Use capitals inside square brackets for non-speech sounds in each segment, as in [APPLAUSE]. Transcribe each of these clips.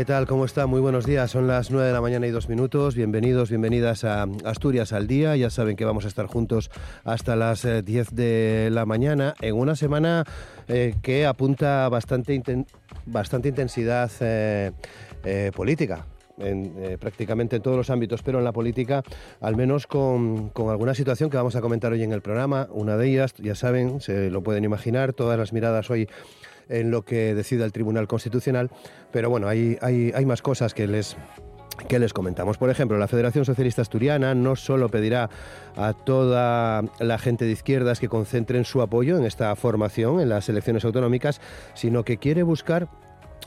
¿Qué tal? ¿Cómo está? Muy buenos días. Son las 9 de la mañana y dos minutos. Bienvenidos, bienvenidas a Asturias al Día. Ya saben que vamos a estar juntos hasta las 10 eh, de la mañana en una semana eh, que apunta bastante, bastante intensidad eh, política. En, prácticamente en todos los ámbitos, pero en la política, al menos con, con, alguna situación que vamos a comentar hoy en el programa. Una de ellas, ya saben, se lo pueden imaginar, todas las miradas hoy en lo que decida el Tribunal Constitucional, pero bueno, hay, hay, hay más cosas que les que les comentamos. Por ejemplo, la Federación Socialista Asturiana no solo pedirá a toda la gente de izquierdas que concentren su apoyo en esta formación en las elecciones autonómicas, sino que quiere buscar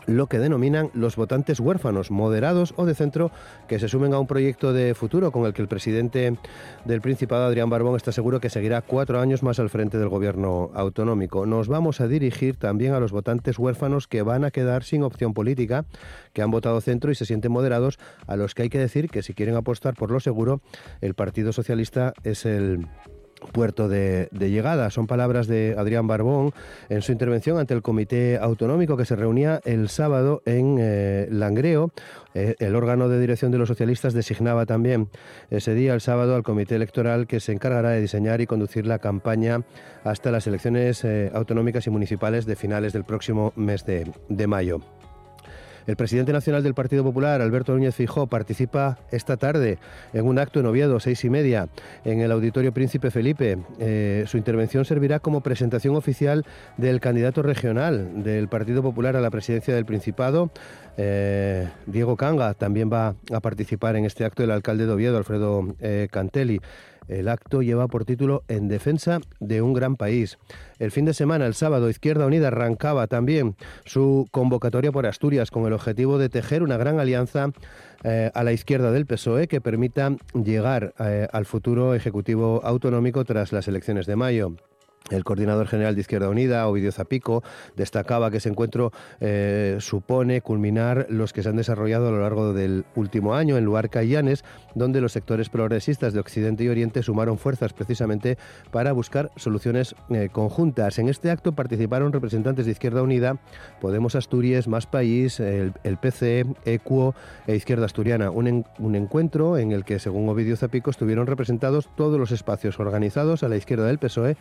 lo que denominan los votantes huérfanos, moderados o de centro, que se sumen a un proyecto de futuro con el que el presidente del Principado, Adrián Barbón, está seguro que seguirá cuatro años más al frente del gobierno autonómico. Nos vamos a dirigir también a los votantes huérfanos que van a quedar sin opción política, que han votado centro y se sienten moderados, a los que hay que decir que si quieren apostar por lo seguro, el Partido Socialista es el puerto de, llegada. Son palabras de Adrián Barbón en su intervención ante el Comité Autonómico que se reunía el sábado en eh, Langreo. Eh, el órgano de dirección de los socialistas designaba también ese día, el sábado, al Comité Electoral que se encargará de diseñar y conducir la campaña hasta las elecciones eh, autonómicas y municipales de finales del próximo mes de mayo. El presidente nacional del Partido Popular, Alberto Núñez Fijó, participa esta tarde en un acto en Oviedo, seis y media, en el Auditorio Príncipe Felipe. Eh, su intervención servirá como presentación oficial del candidato regional del Partido Popular a la presidencia del Principado. Eh, Diego Canga también va a participar en este acto, el alcalde de Oviedo, Alfredo eh, Cantelli. El acto lleva por título En defensa de un gran país. El fin de semana, el sábado, Izquierda Unida arrancaba también su convocatoria por Asturias con el objetivo de tejer una gran alianza eh, a la izquierda del PSOE que permita llegar eh, al futuro Ejecutivo Autonómico tras las elecciones de mayo. El coordinador general de Izquierda Unida, Ovidio Zapico, destacaba que ese encuentro eh, supone culminar los que se han desarrollado a lo largo del último año en Luarca y Llanes, donde los sectores progresistas de Occidente y Oriente sumaron fuerzas precisamente para buscar soluciones eh, conjuntas. En este acto participaron representantes de Izquierda Unida, Podemos Asturias, Más País, el, PC, ECUO e Izquierda Asturiana. Un encuentro en el que, según Ovidio Zapico, estuvieron representados todos los espacios organizados a la izquierda del PSOE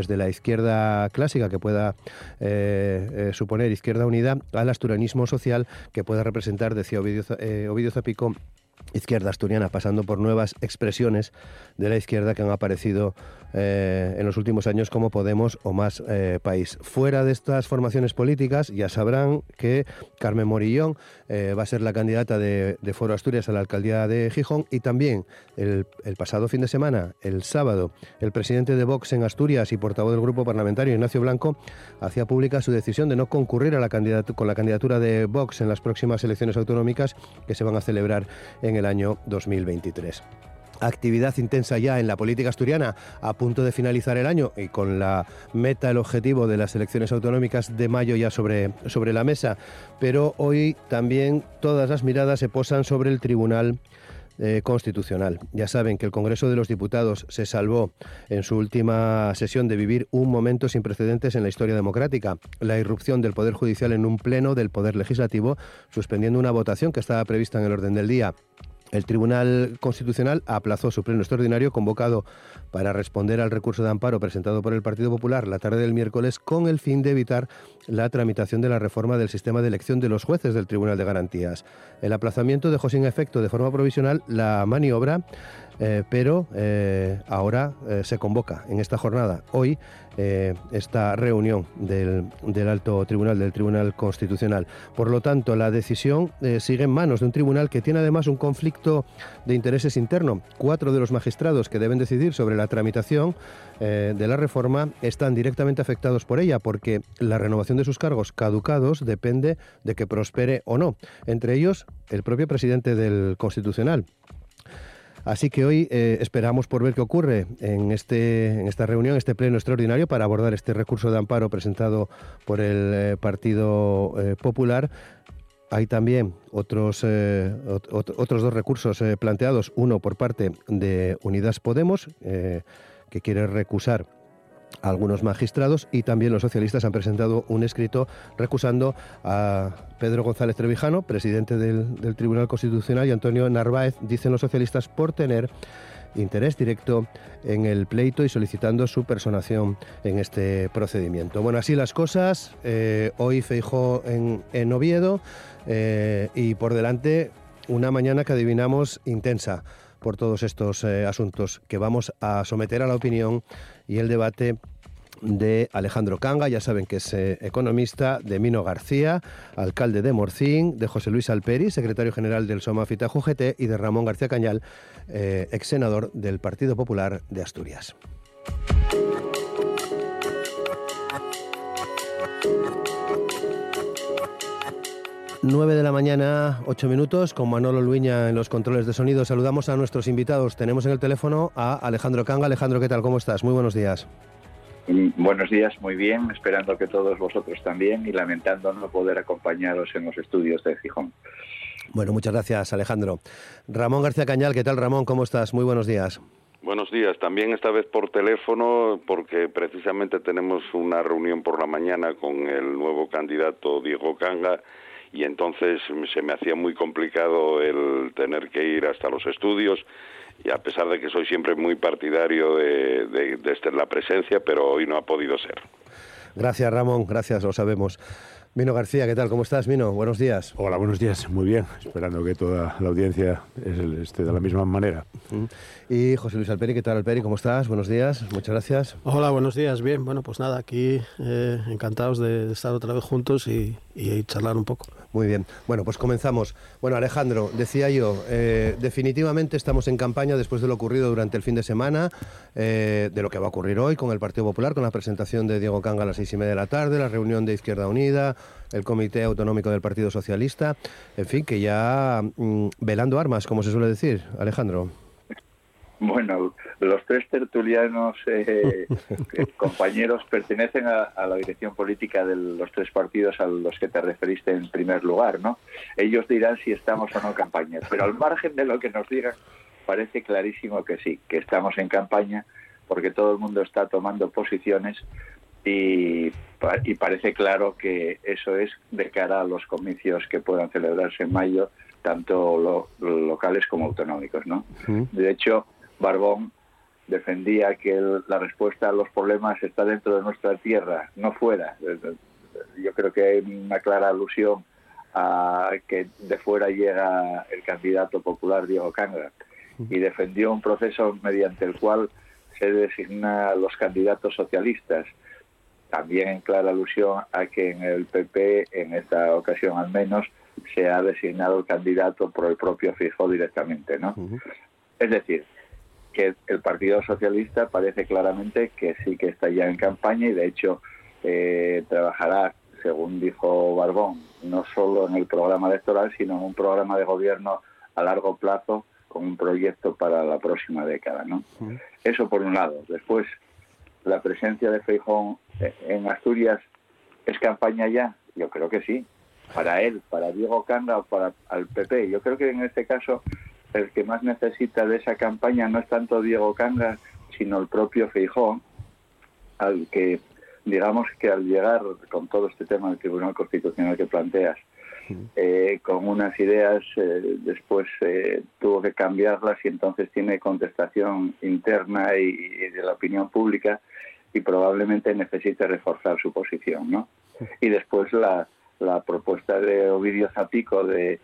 desde la izquierda clásica que pueda eh, eh, suponer izquierda unida al asturianismo social que pueda representar, decía Ovidio, eh, Ovidio Zapico, izquierda asturiana, pasando por nuevas expresiones de la izquierda que han aparecido eh, en los últimos años como Podemos o Más eh, País. Fuera de estas formaciones políticas, ya sabrán que Carmen Morillón eh, va a ser la candidata de, Foro Asturias a la alcaldía de Gijón y también el, pasado fin de semana, el sábado, el presidente de Vox en Asturias y portavoz del grupo parlamentario, Ignacio Blanco, hacía pública su decisión de no concurrir a la con la candidatura de Vox en las próximas elecciones autonómicas que se van a celebrar en el año 2023 actividad intensa ya en la política asturiana a punto de finalizar el año y con la meta, el objetivo de las elecciones autonómicas de mayo ya sobre, sobre la mesa. Pero hoy también todas las miradas se posan sobre el Tribunal eh, Constitucional. Ya saben que el Congreso de los Diputados se salvó en su última sesión de vivir un momento sin precedentes en la historia democrática, la irrupción del Poder Judicial en un pleno del Poder Legislativo, suspendiendo una votación que estaba prevista en el orden del día. El Tribunal Constitucional aplazó su pleno extraordinario convocado para responder al recurso de amparo presentado por el Partido Popular la tarde del miércoles con el fin de evitar la tramitación de la reforma del sistema de elección de los jueces del Tribunal de Garantías. El aplazamiento dejó sin efecto de forma provisional la maniobra eh, pero eh, ahora eh, se convoca en esta jornada, hoy, esta reunión del, del, Alto Tribunal, del Tribunal Constitucional. Por lo tanto, la decisión sigue en manos de un tribunal que tiene además un conflicto de intereses interno. Cuatro de los magistrados que deben decidir sobre la tramitación de la reforma están directamente afectados por ella, porque la renovación de sus cargos caducados depende de que prospere o no. Entre ellos, el propio presidente del Constitucional. Así que hoy eh, esperamos por ver qué ocurre en, este, en esta reunión, este pleno extraordinario, para abordar este recurso de amparo presentado por el eh, Partido eh, Popular. Hay también otros, otros dos recursos planteados, uno por parte de Unidas Podemos, que quiere recusar algunos magistrados y también los socialistas han presentado un escrito recusando a Pedro González Trevijano, presidente del, Tribunal Constitucional, y Antonio Narváez, dicen los socialistas, por tener interés directo en el pleito y solicitando su personación en este procedimiento. Bueno, así las cosas. Eh, hoy Feijó en, en Oviedo eh, y por delante una mañana que adivinamos intensa por todos estos eh, asuntos que vamos a someter a la opinión y el debate de Alejandro Canga, ya saben que es eh, economista, de Mino García, alcalde de Morcín, de José Luis Alperi, secretario general del Somafita UGT y de Ramón García Cañal, eh, ex senador del Partido Popular de Asturias. 9 de la mañana, 8 minutos, con Manolo Luña en los controles de sonido. Saludamos a nuestros invitados. Tenemos en el teléfono a Alejandro Canga. Alejandro, ¿qué tal? ¿Cómo estás? Muy buenos días. Mm, buenos días, muy bien, esperando que todos vosotros también y lamentando no poder acompañaros en los estudios de Gijón. Bueno, muchas gracias, Alejandro. Ramón García Cañal, ¿qué tal, Ramón? ¿Cómo estás? Muy buenos días. Buenos días, también esta vez por teléfono porque precisamente tenemos una reunión por la mañana con el nuevo candidato Diego Canga y entonces se me hacía muy complicado el tener que ir hasta los estudios y a pesar de que soy siempre muy partidario de, de, la presencia, pero hoy no ha podido ser. Gracias Ramón, gracias, lo sabemos. Mino García, ¿qué tal? ¿Cómo estás, Mino? Buenos días. Hola, buenos días. Muy bien. Esperando que toda la audiencia esté de la misma manera. Y José Luis Alperi, ¿qué tal, Alperi? ¿Cómo estás? Buenos días. Muchas gracias. Hola, buenos días. Bien, bueno, pues nada, aquí eh, encantados de, estar otra vez juntos y, y charlar un poco. Muy bien. Bueno, pues comenzamos. Bueno, Alejandro, decía yo, eh, definitivamente estamos en campaña después de lo ocurrido durante el fin de semana, eh, de lo que va a ocurrir hoy con el Partido Popular, con la presentación de Diego Canga a las seis y media de la tarde, la reunión de Izquierda Unida, el Comité Autonómico del Partido Socialista, en fin, que ya mm, velando armas, como se suele decir, Alejandro. Bueno, los tres tertulianos eh, [LAUGHS] compañeros pertenecen a, la dirección política de los tres partidos a los que te referiste en primer lugar, ¿no? Ellos dirán si estamos o no en campaña, pero al margen de lo que nos digan, parece clarísimo que sí, que estamos en campaña porque todo el mundo está tomando posiciones y, y parece claro que eso es de cara a los comicios que puedan celebrarse en mayo, tanto locales como autonómicos, ¿no? De hecho, Barbón defendía que la respuesta a los problemas está dentro de nuestra tierra, no fuera. Yo creo que hay una clara alusión a que de fuera llega el candidato popular Diego Canga y defendió un proceso mediante el cual se designa a los candidatos socialistas. También en clara alusión a que en el PP, en esta ocasión al menos, se ha designado el candidato por el propio Fijo directamente, ¿no? Es decir, que el Partido Socialista parece claramente que sí que está ya en campaña y de hecho eh, trabajará, según dijo Barbón, no solo en el programa electoral, sino en un programa de gobierno a largo plazo con un proyecto para la próxima década. ¿no? Eso por un lado. Después, la presencia de Feijón en Asturias es campaña ya. Yo creo que sí. Para él, para Diego Canda o para el PP. Yo creo que en este caso el que más necesita de esa campaña no es tanto Diego Cangas, sino el propio Feijón, al que digamos que al llegar con todo este tema del Tribunal Constitucional que planteas, eh, con unas ideas, eh, después eh, tuvo que cambiarlas y entonces tiene contestación interna y, de la opinión pública y probablemente necesite reforzar su posición, ¿no? Y después la, la propuesta de Ovidio Zapico de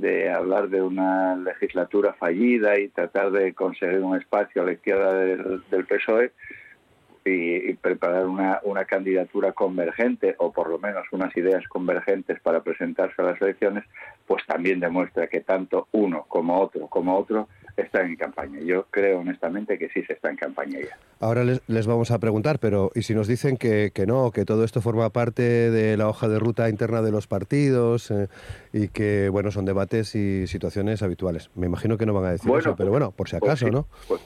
de hablar de una legislatura fallida y tratar de conseguir un espacio a la izquierda del, PSOE y, preparar una, una, candidatura convergente o por lo menos unas ideas convergentes para presentarse a las elecciones, pues también demuestra que tanto uno como otro como otro está en campaña. Yo creo honestamente que sí se está en campaña ya. Ahora les, vamos a preguntar, pero ¿y si nos dicen que, que, no, que todo esto forma parte de la hoja de ruta interna de los partidos eh, y que, bueno, son debates y situaciones habituales? Me imagino que no van a decir eso, pero bueno, por si pues acaso, ¿no? Pues,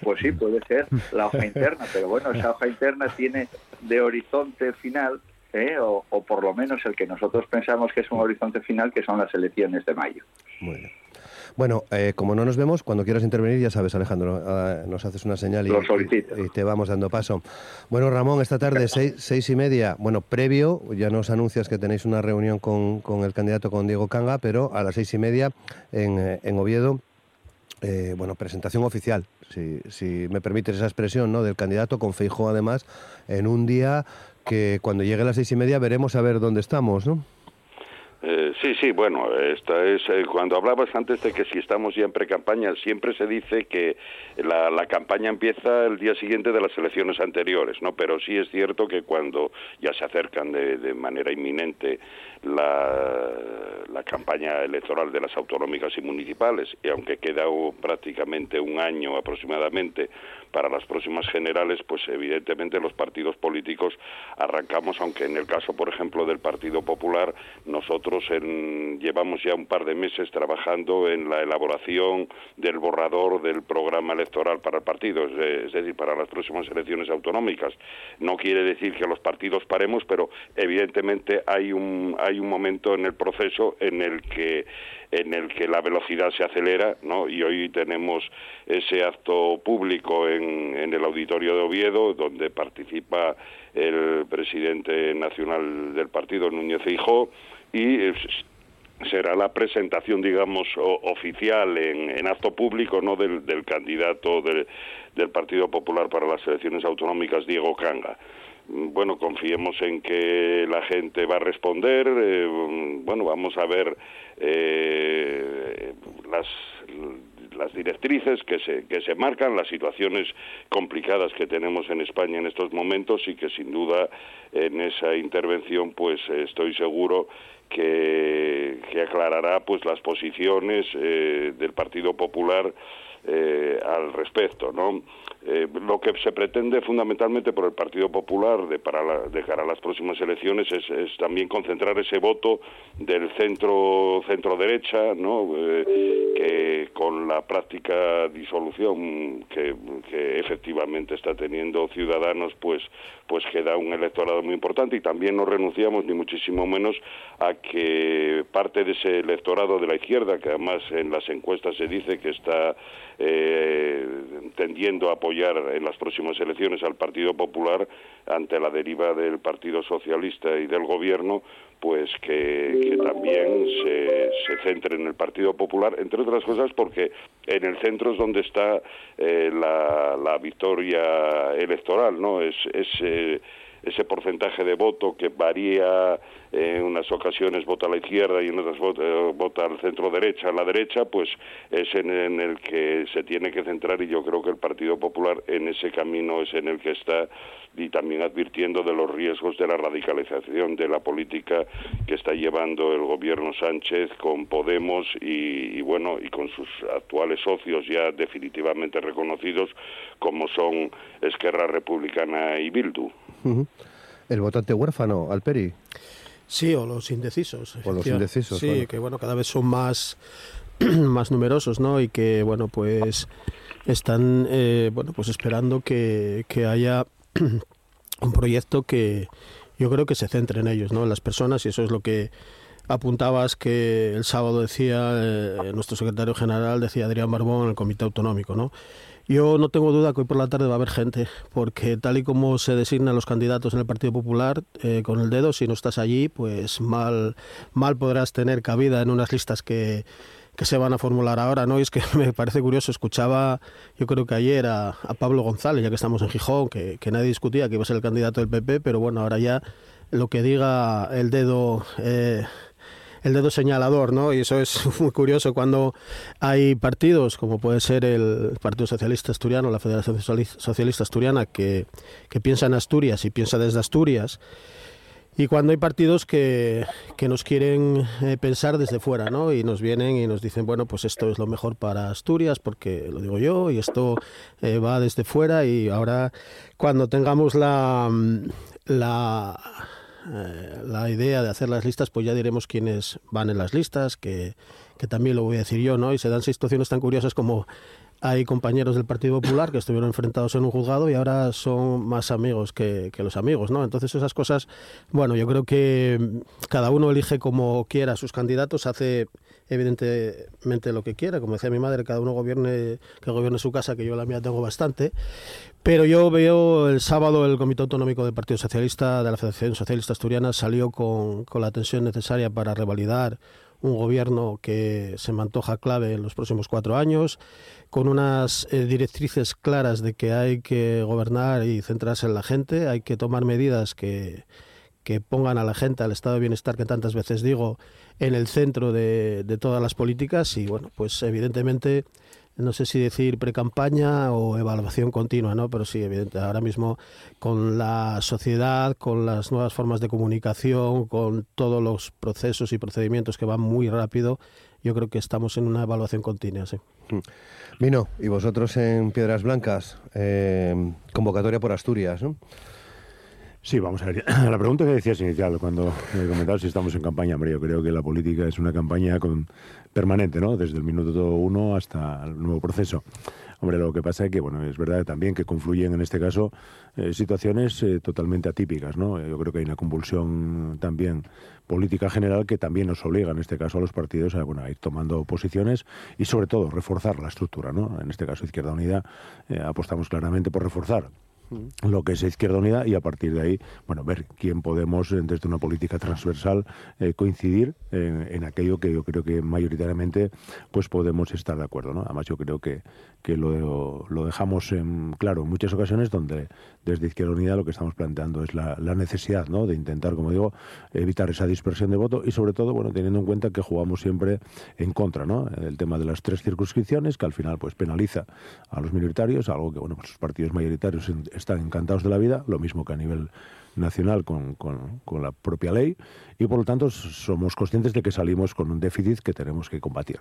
pues, sí, puede ser la hoja interna, pero bueno, esa hoja interna tiene de horizonte final ¿eh? o, o, por lo menos el que nosotros pensamos que es un horizonte final, que son las elecciones de mayo. Bien. Bueno, eh, como no nos vemos, cuando quieras intervenir, ya sabes, Alejandro, eh, nos haces una señal y, te vamos dando paso. Bueno, Ramón, esta tarde, seis, y media, bueno, previo, ya nos anuncias que tenéis una reunión con, el candidato, con Diego Canga, pero a las seis y media en, eh, Oviedo, bueno, presentación oficial, si, si me permites esa expresión, ¿no? Del candidato con Feijóo, además, en un día que cuando llegue a las seis y media veremos a ver dónde estamos, ¿no? Sí, sí, bueno, esta es eh, cuando hablabas antes de que si estamos ya en pre-campaña, siempre se dice que la, la, campaña empieza el día siguiente de las elecciones anteriores, ¿no? Pero sí es cierto que cuando ya se acercan de, de manera inminente la, la, campaña electoral de las autonómicas y municipales, y aunque queda prácticamente un año aproximadamente para las próximas generales, pues evidentemente los partidos políticos arrancamos, aunque en el caso, por ejemplo, del Partido Popular, nosotros llevamos ya un par de meses trabajando en la elaboración del borrador del programa electoral para el partido, es, decir, para las próximas elecciones autonómicas. No quiere decir que los partidos paremos, pero evidentemente hay un, hay un momento en el proceso en el que en el que la velocidad se acelera, ¿no? Y hoy tenemos ese acto público en, en el auditorio de Oviedo, donde participa el presidente nacional del partido, Núñez Feijóo, y será la presentación, digamos, oficial en, acto público, ¿no?, del, candidato del Partido Popular para las elecciones autonómicas, Diego Canga bueno, confiemos en que la gente va a responder. Eh, bueno, vamos a ver eh, las, las directrices que se, que se marcan, las situaciones complicadas que tenemos en España en estos momentos y que sin duda en esa intervención pues estoy seguro que, que aclarará pues las posiciones eh, del Partido Popular eh, al respecto, ¿no? Eh, lo que se pretende fundamentalmente por el Partido Popular de, para de cara a las próximas elecciones es, es, también concentrar ese voto del centro centro derecha, ¿no? Eh, que con la práctica disolución que, que, efectivamente está teniendo Ciudadanos, pues pues queda un electorado muy importante y también no renunciamos ni muchísimo menos a que parte de ese electorado de la izquierda, que además en las encuestas se dice que está eh, tendiendo a apoyar en las próximas elecciones al Partido Popular ante la deriva del Partido Socialista y del Gobierno, pues que, también se, se, centre en el Partido Popular, entre otras cosas porque en el centro es donde está eh, la, la, victoria electoral, ¿no? Es, es eh, ese porcentaje de voto que varía en unas ocasiones vota a la izquierda y en otras vota, eh, vota al centro derecha, a la derecha, pues es en, el que se tiene que centrar y yo creo que el Partido Popular en ese camino es en el que está y también advirtiendo de los riesgos de la radicalización de la política que está llevando el gobierno Sánchez con Podemos y, bueno y con sus actuales socios ya definitivamente reconocidos como son Esquerra Republicana y Bildu. El votante huérfano, Alperi. Sí, o los indecisos. O los indecisos. Sí, que bueno, cada vez son más, [CLEARS THROAT] más numerosos, ¿no? Y que, bueno, pues están, eh, bueno, pues esperando que, que haya [CLEARS THROAT] un proyecto que yo creo que se centre en ellos, ¿no? En las personas y eso es lo que apuntabas que el sábado decía eh, nuestro secretario general, decía Adrián Barbón en el Comité Autonómico, ¿no? Yo no tengo duda que hoy por la tarde va a haber gente, porque tal y como se designan los candidatos en el Partido Popular, eh, con el dedo, si no estás allí, pues mal, mal podrás tener cabida en unas listas que, que se van a formular ahora, ¿no? Y es que [LAUGHS] me parece curioso, escuchaba, yo creo que ayer a, Pablo González, ya que estamos en Gijón, que, que, nadie discutía que iba a ser el candidato del PP, pero bueno, ahora ya lo que diga el dedo eh, el dedo señalador, ¿no? Y eso es [LAUGHS] muy curioso cuando hay partidos, como puede ser el Partido Socialista Asturiano, la Federación Socialista Asturiana, que, que piensa en Asturias y piensa desde Asturias y cuando hay partidos que, que nos quieren eh, pensar desde fuera, ¿no? Y nos vienen y nos dicen, bueno, pues esto es lo mejor para Asturias, porque lo digo yo, y esto eh, va desde fuera, y ahora cuando tengamos la, la, eh, la idea de hacer las listas, pues ya diremos quiénes van en las listas, que, que también lo voy a decir yo, ¿no? Y se dan situaciones tan curiosas como hay compañeros del Partido Popular que estuvieron enfrentados en un juzgado y ahora son más amigos que, los amigos, ¿no? Entonces esas cosas, bueno, yo creo que cada uno elige como quiera sus candidatos, hace evidentemente lo que quiera, como decía mi madre, cada uno gobierne que gobierne su casa, que yo la mía tengo bastante, pero yo veo el sábado el Comité Autonómico del Partido Socialista de la Federación Socialista Asturiana salió con, con la atención necesaria para revalidar un gobierno que se me antoja clave en los próximos cuatro años, con unas eh, directrices claras de que hay que gobernar y centrarse en la gente, hay que tomar medidas que, que pongan a la gente, al estado de bienestar que tantas veces digo, en el centro de, de todas las políticas. Y bueno, pues evidentemente no sé si decir pre-campaña o evaluación continua, ¿no? Pero sí, evidente, ahora mismo con la sociedad, con las nuevas formas de comunicación, con todos los procesos y procedimientos que van muy rápido, yo creo que estamos en una evaluación continua, sí. Vino, y vosotros en Piedras Blancas, eh, convocatoria por Asturias, ¿no? Sí, vamos a ver. [CLEARS THROAT] La pregunta que decías inicial, cuando me comentabas si estamos en campaña, hombre, yo creo que la política es una campaña con, permanente, ¿no? Desde el minuto uno hasta el nuevo proceso. Hombre, lo que pasa es que, bueno, es verdad también que confluyen en este caso eh, situaciones eh, totalmente atípicas, ¿no? Yo creo que hay una convulsión también política general que también nos obliga, en este caso, a los partidos a, bueno, a ir tomando posiciones y, sobre todo, reforzar la estructura, ¿no? En este caso, Izquierda Unida, eh, apostamos claramente por reforzar lo que es Izquierda Unida y a partir de ahí, bueno, ver quién podemos, eh, desde una política transversal, eh, coincidir en, aquello que yo creo que mayoritariamente pues podemos estar de acuerdo, ¿no? Además yo creo que, que lo, dejamos en claro en muchas ocasiones donde desde Izquierda Unida lo que estamos planteando es la necesidad, ¿no? De intentar, como digo, evitar esa dispersión de voto y sobre todo, bueno, teniendo en cuenta que jugamos siempre en contra, ¿no? El tema de las tres circunscripciones que al final pues penaliza a los minoritarios, algo que, bueno, pues los partidos mayoritarios están encantados de la vida, lo mismo que a nivel nacional con, con, la propia ley y por lo tanto somos conscientes de que salimos con un déficit que tenemos que combatir.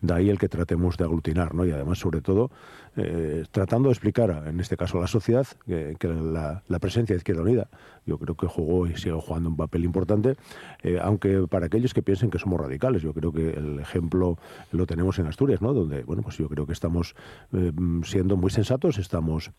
De ahí el que tratemos de aglutinar, ¿no? Y además, sobre todo, eh, tratando de explicar, en este caso a la sociedad, que, la, presencia de Izquierda Unida, yo creo que jugó y sigue jugando un papel importante, eh, aunque para aquellos que piensen que somos radicales, yo creo que el ejemplo lo tenemos en Asturias, ¿no? Donde, bueno, pues yo creo que estamos eh, siendo muy sensatos, estamos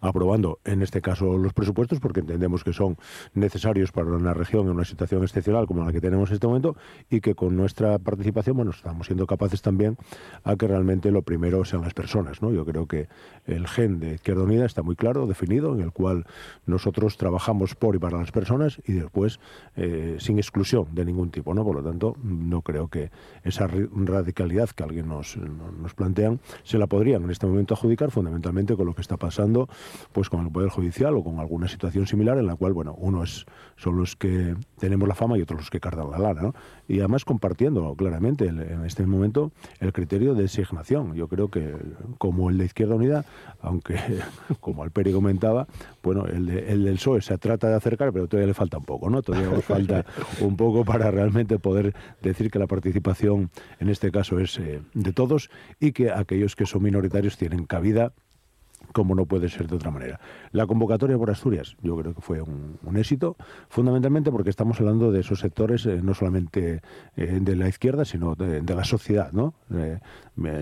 aprobando en este caso los presupuestos porque entendemos que son necesarios para una región en una situación excepcional como la que tenemos en este momento y que con nuestra participación bueno estamos siendo capaces también a que realmente lo primero sean las personas no yo creo que el gen de Izquierda Unida está muy claro definido en el cual nosotros trabajamos por y para las personas y después eh, sin exclusión de ningún tipo no por lo tanto no creo que esa radicalidad que alguien nos, nos plantean se la podrían en este momento adjudicar fundamentalmente con lo que está pasando pues con el Poder Judicial o con alguna situación similar en la cual, bueno, unos son los que tenemos la fama y otros los que cargan la lana, ¿no? Y además compartiendo claramente en este momento el criterio de designación. Yo creo que como el de Izquierda Unida, aunque [LAUGHS] como Alperi comentaba, bueno, el, el del PSOE se trata de acercar, pero todavía le falta un poco, ¿no? Todavía nos falta [LAUGHS] un poco para realmente poder decir que la participación en este caso es eh, de todos y que aquellos que son minoritarios tienen cabida como no puede ser de otra manera. La convocatoria por Asturias, yo creo que fue un, éxito, fundamentalmente porque estamos hablando de esos sectores, eh, no solamente eh, de la izquierda, sino de, la sociedad, ¿no? Eh,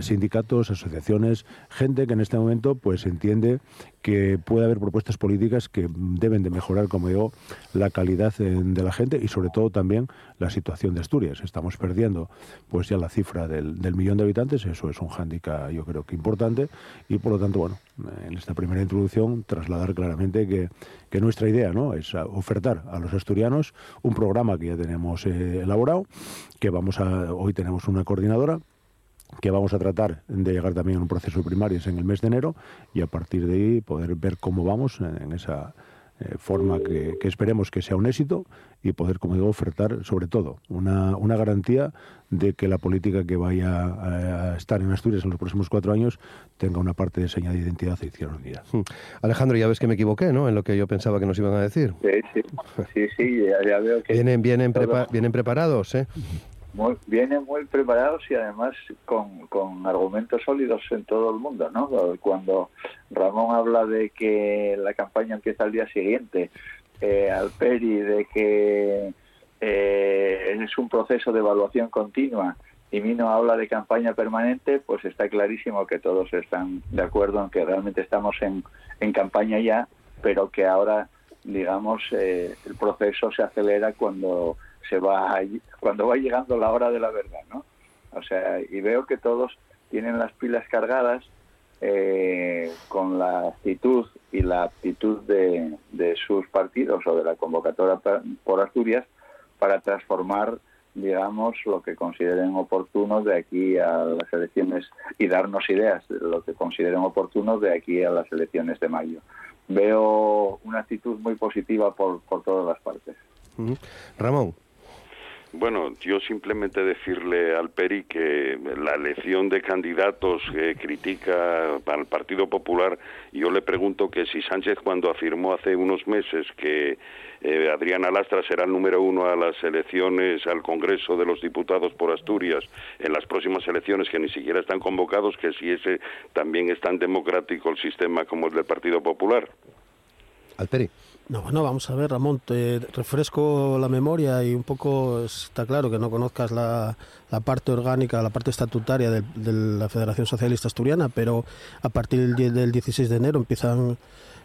sindicatos, asociaciones, gente que en este momento pues entiende que puede haber propuestas políticas que deben de mejorar, como digo, la calidad de la gente y sobre todo también la situación de Asturias. Estamos perdiendo pues ya la cifra del, del millón de habitantes, eso es un hándicap yo creo que importante y por lo tanto, bueno, en esta primera introducción trasladar claramente que, que nuestra idea ¿no? es ofertar a los asturianos un programa que ya tenemos eh, elaborado, que vamos a, hoy tenemos una coordinadora que vamos a tratar de llegar también a un proceso primario en el mes de enero y a partir de ahí poder ver cómo vamos en esa eh, forma que, esperemos que sea un éxito y poder, como digo, ofertar sobre todo una, una garantía de que la política que vaya a, estar en Asturias en los próximos cuatro años tenga una parte de señal de identidad e Izquierda Unida. Hmm. Alejandro, ya ves que me equivoqué, ¿no? En lo que yo pensaba que nos iban a decir. Sí, sí, sí, ya, veo que... Vienen, vienen, vienen preparados, ¿eh? Vienen muy preparados y además con, con, argumentos sólidos en todo el mundo, ¿no? Cuando Ramón habla de que la campaña empieza al día siguiente, eh, Alperi de que eh, es un proceso de evaluación continua y Mino habla de campaña permanente, pues está clarísimo que todos están de acuerdo en que realmente estamos en, en campaña ya, pero que ahora, digamos, eh, el proceso se acelera cuando se va cuando va llegando la hora de la verdad, ¿no? O sea, y veo que todos tienen las pilas cargadas eh, con la actitud y la aptitud de, sus partidos o de la convocatoria por Asturias para transformar, digamos, lo que consideren oportuno de aquí a las elecciones y darnos ideas de lo que consideren oportuno de aquí a las elecciones de mayo. Veo una actitud muy positiva por, por todas las partes. Ramón. Bueno, yo simplemente decirle al Peri que la elección de candidatos que critica al Partido Popular, yo le pregunto que si Sánchez cuando afirmó hace unos meses que eh, Adrián Alastra será el número uno a las elecciones al Congreso de los Diputados por Asturias en las próximas elecciones que ni siquiera están convocados, que si ese también es tan democrático el sistema como el del Partido Popular. Alperi. No, bueno, vamos a ver, Ramón, te refresco la memoria y un poco está claro que no conozcas la, parte orgánica, la parte estatutaria de, la Federación Socialista Asturiana, pero a partir del 16 de enero empiezan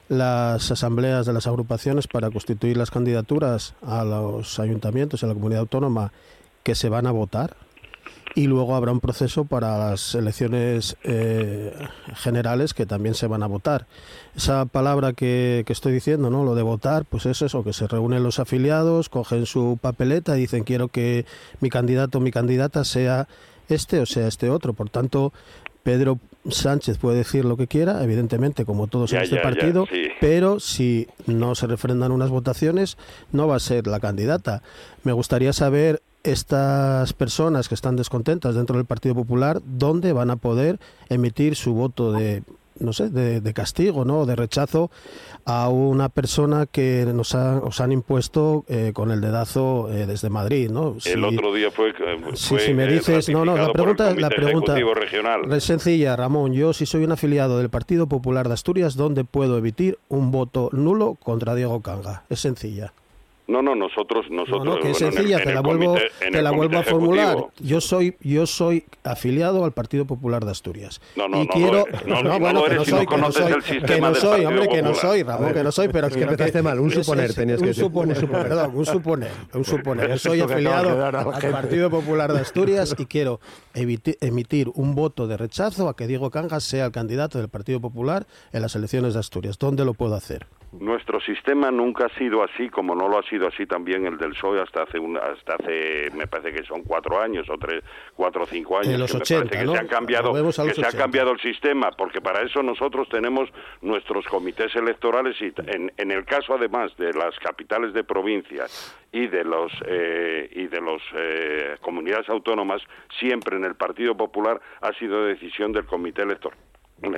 las asambleas de las agrupaciones para constituir las candidaturas a los ayuntamientos y a la comunidad autónoma que se van a votar y luego habrá un proceso para las elecciones eh, generales que también se van a votar. Esa palabra que, que, estoy diciendo, ¿no? Lo de votar, pues es eso, que se reúnen los afiliados, cogen su papeleta y dicen quiero que mi candidato o mi candidata sea este o sea este otro. Por tanto, Pedro Sánchez puede decir lo que quiera, evidentemente, como todos en este partido, pero si no se refrendan unas votaciones, no va a ser la candidata. Me gustaría saber estas personas que están descontentas dentro del Partido Popular, ¿dónde van a poder emitir su voto de no sé, de, castigo, ¿no? De rechazo a una persona que nos os han impuesto eh, con el dedazo eh, desde Madrid, ¿no? el otro día fue, fue si me dices, no, no, la pregunta, la pregunta es sencilla, Ramón. Yo si soy un afiliado del Partido Popular de Asturias, ¿dónde puedo emitir un voto nulo contra Diego Canga? Es sencilla. No, no, nosotros, nosotros. No, que es sencilla, te la vuelvo, te la vuelvo a formular. Yo soy, yo soy afiliado al Partido Popular de Asturias. No, no, y quiero, [LAUGHS] no, no, bueno, que no soy, que no soy, que no soy, hombre, que no soy, Ramón, que no soy, pero es que empezaste mal. Un suponer tenías que decir. un suponer, [LAUGHS] perdón, un suponer, un suponer. Yo soy [LAUGHS] afiliado al Partido Popular de Asturias y quiero emitir un voto de rechazo a que Diego Cangas sea el candidato del Partido Popular en las elecciones de Asturias. ¿Dónde lo puedo hacer? Nuestro sistema nunca ha sido así, como no lo ha sido así también el del PSOE hasta hace, hasta hace me parece que son cuatro años o tres, cuatro o cinco años. En los 80, que se ha cambiado, que se ha cambiado el sistema, porque para eso nosotros tenemos nuestros comités electorales y en, en el caso además de las capitales de provincias y de los eh, y de los eh, comunidades autónomas siempre en el Partido Popular ha sido decisión del comité electoral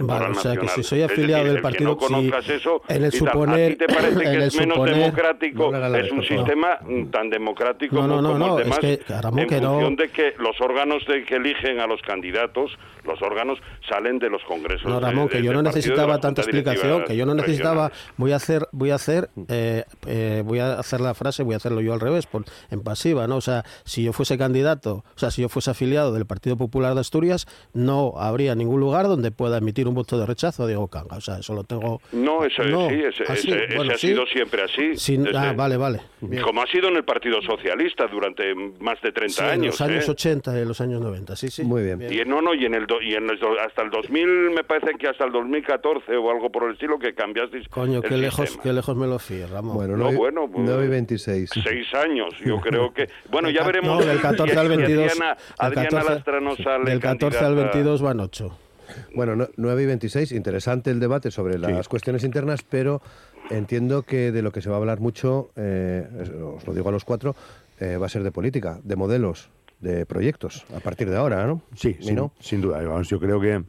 Vale, o sea que si soy afiliado del partido, no conozcas eso, en el suponer, ¿a ti te parece [LAUGHS] que es menos democrático? es un sistema tan democrático no, no, como no, demás, es que, en función de que los órganos de que eligen a los candidatos, los órganos salen de los congresos. No, Ramón, que yo no necesitaba tanta explicación, que yo no necesitaba. Voy a hacer, voy a hacer, eh, eh, voy a hacer la frase, voy a hacerlo yo al revés, por, en pasiva, ¿no? O sea, si yo fuese candidato, o sea, si yo fuese afiliado del Partido Popular de Asturias, no habría ningún lugar donde pueda emitir un voto de rechazo a Diego Canga. O sea, eso lo tengo. No, eso sí, ese, ha sido siempre así. ah, vale, vale. Como ha sido en el Partido Socialista durante más de 30 años. En los años 80 y en los años 90, sí, sí. Muy bien. Y no, no, y, en el, y en hasta el 2000, me parece que hasta el 2014 o algo por el estilo que cambiaste. Coño, qué lejos, qué lejos me lo fío, Ramón. Bueno, no, bueno, pues, 9 y 26. Seis años, yo [LAUGHS] creo que. Bueno, ya veremos. No, del 14 al 22. Adriana, Adriana Lastra no sale. Del 14 al 22 van 8. Bueno, 9 y 26, interesante el debate sobre las cuestiones internas, pero entiendo que de lo que se va a hablar mucho, eh, os lo digo a los cuatro, eh, va a ser de política, de modelos, de proyectos, a partir de ahora, ¿no? Sí, sin, sin duda. Yo creo que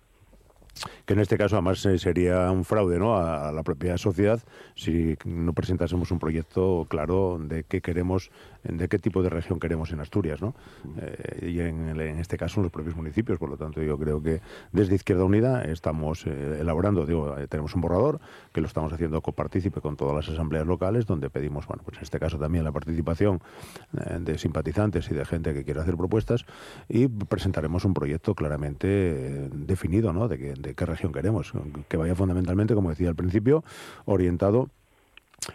que en este caso además eh, sería un fraude ¿no? a, la propia sociedad si no presentásemos un proyecto claro de qué queremos, de qué tipo de región queremos en Asturias, ¿no? Eh, y en, este caso en los propios municipios. Por lo tanto, yo creo que desde Izquierda Unida estamos eh, elaborando, digo, tenemos un borrador que lo estamos haciendo copartícipe con todas las asambleas locales, donde pedimos, bueno, pues en este caso también la participación de simpatizantes y de gente que quiera hacer propuestas y presentaremos un proyecto claramente definido, ¿no? De, que, de qué región queremos, que vaya fundamentalmente, como decía al principio, orientado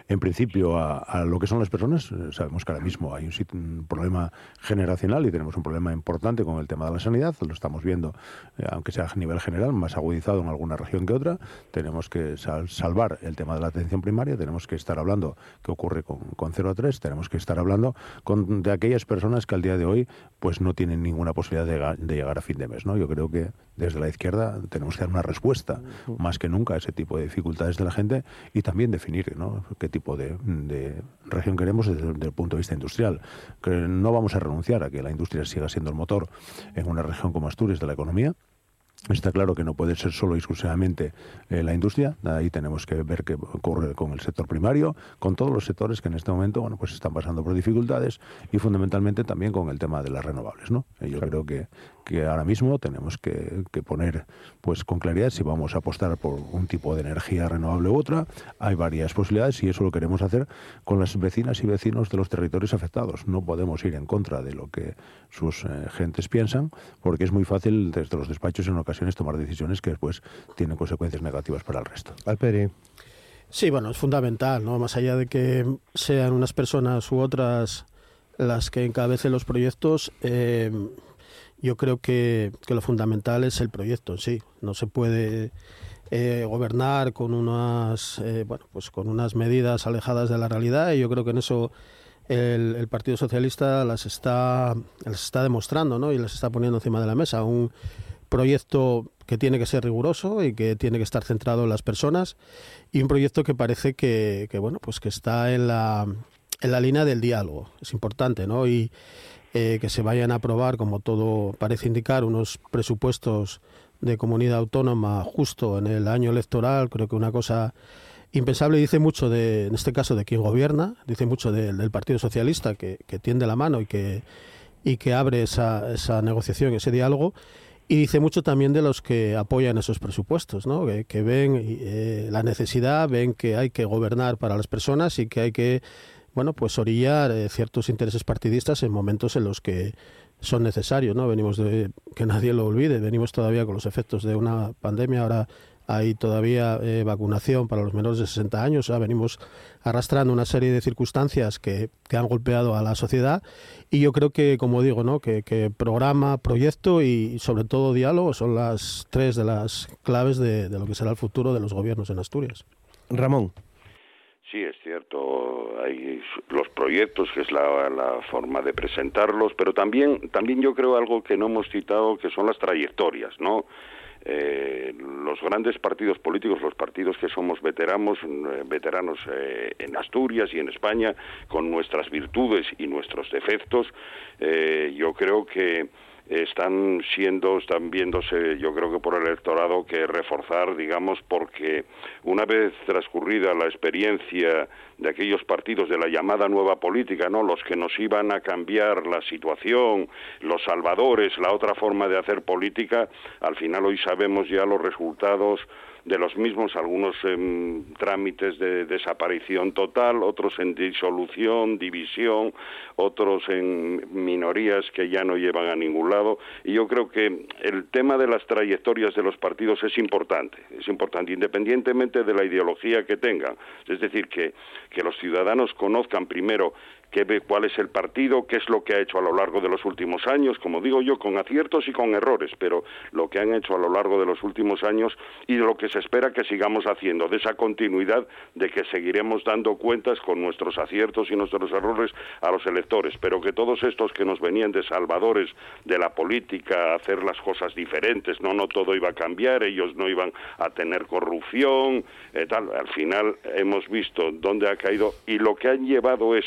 en principio a, lo que son las personas. Eh, sabemos que ahora mismo hay un, problema generacional y tenemos un problema importante con el tema de la sanidad. Lo estamos viendo, eh, aunque sea a nivel general, más agudizado en alguna región que otra. Tenemos que salvar el tema de la atención primaria. Tenemos que estar hablando qué ocurre con, con 0 a 3. Tenemos que estar hablando con, de aquellas personas que al día de hoy pues no tienen ninguna posibilidad de, de llegar a fin de mes. ¿no? Yo creo que desde la izquierda tenemos que dar una respuesta más que nunca a ese tipo de dificultades de la gente y también definir ¿no? Qué tipo de, región queremos desde, el punto de vista industrial. Que no vamos a renunciar a que la industria siga siendo el motor en una región como Asturias de la economía, Está claro que no puede ser solo y exclusivamente eh, la industria, ahí tenemos que ver qué ocurre con el sector primario, con todos los sectores que en este momento bueno, pues están pasando por dificultades y fundamentalmente también con el tema de las renovables. ¿no? Eh, yo creo que que ahora mismo tenemos que, poner pues con claridad si vamos a apostar por un tipo de energía renovable u otra. Hay varias posibilidades y eso lo queremos hacer con las vecinas y vecinos de los territorios afectados. No podemos ir en contra de lo que sus eh, gentes piensan porque es muy fácil desde los despachos en ocasiones tomar decisiones que después tienen consecuencias negativas para el resto. Alperi. Sí, bueno, es fundamental, ¿no? Más allá de que sean unas personas u otras las que encabecen los proyectos, eh, yo creo que, lo fundamental es el proyecto sí. No se puede eh, gobernar con unas, eh, bueno, pues con unas medidas alejadas de la realidad y yo creo que en eso el, Partido Socialista las está, las está demostrando ¿no? y las está poniendo encima de la mesa. Un proyecto que tiene que ser riguroso y que tiene que estar centrado en las personas y un proyecto que parece que, que bueno, pues que está en la, en la línea del diálogo. Es importante, ¿no? Y, eh, que se vayan a aprobar, como todo parece indicar, unos presupuestos de comunidad autónoma justo en el año electoral, creo que una cosa impensable dice mucho de, en este caso, de quien gobierna, dice mucho del Partido Socialista que, tiende la mano y que, y que abre esa, esa negociación, ese diálogo, y dice mucho también de los que apoyan esos presupuestos, ¿no? que, ven eh, la necesidad, ven que hay que gobernar para las personas y que hay que bueno, pues orillar eh, ciertos intereses partidistas en momentos en los que son necesarios, ¿no? Venimos de, que nadie lo olvide, venimos todavía con los efectos de una pandemia, ahora hay todavía eh, vacunación para los menores de 60 años, o venimos arrastrando una serie de circunstancias que, que, han golpeado a la sociedad y yo creo que, como digo, ¿no? que, que programa, proyecto y sobre todo diálogo son las tres de las claves de, de lo que será el futuro de los gobiernos en Asturias. Ramón. Sí, es cierto, hay los proyectos, que es la, forma de presentarlos, pero también, también yo creo algo que no hemos citado, que son las trayectorias, ¿no? Eh, los grandes partidos políticos, los partidos que somos veteranos, eh, veteranos eh, en Asturias y en España, con nuestras virtudes y nuestros defectos, yo creo que están siendo, están viéndose, yo creo que por el electorado, que reforzar, digamos, porque una vez transcurrida la experiencia de aquellos partidos de la llamada nueva política, ¿no? Los que nos iban a cambiar la situación, los salvadores, la otra forma de hacer política, al final hoy sabemos ya los resultados de los mismos, algunos en trámites de desaparición total, otros en disolución, división, otros en minorías que ya no llevan a ningún lado. Y yo creo que el tema de las trayectorias de los partidos es importante, es importante, independientemente de la ideología que tengan. Es decir, que, que los ciudadanos conozcan primero que ve cuál es el partido, qué es lo que ha hecho a lo largo de los últimos años, como digo yo, con aciertos y con errores, pero lo que han hecho a lo largo de los últimos años y lo que se espera que sigamos haciendo, de esa continuidad de que seguiremos dando cuentas con nuestros aciertos y nuestros errores a los electores, pero que todos estos que nos venían de salvadores de la política, hacer las cosas diferentes, no, no todo iba a cambiar, ellos no iban a tener corrupción, eh, tal, al final hemos visto dónde ha caído y lo que han llevado es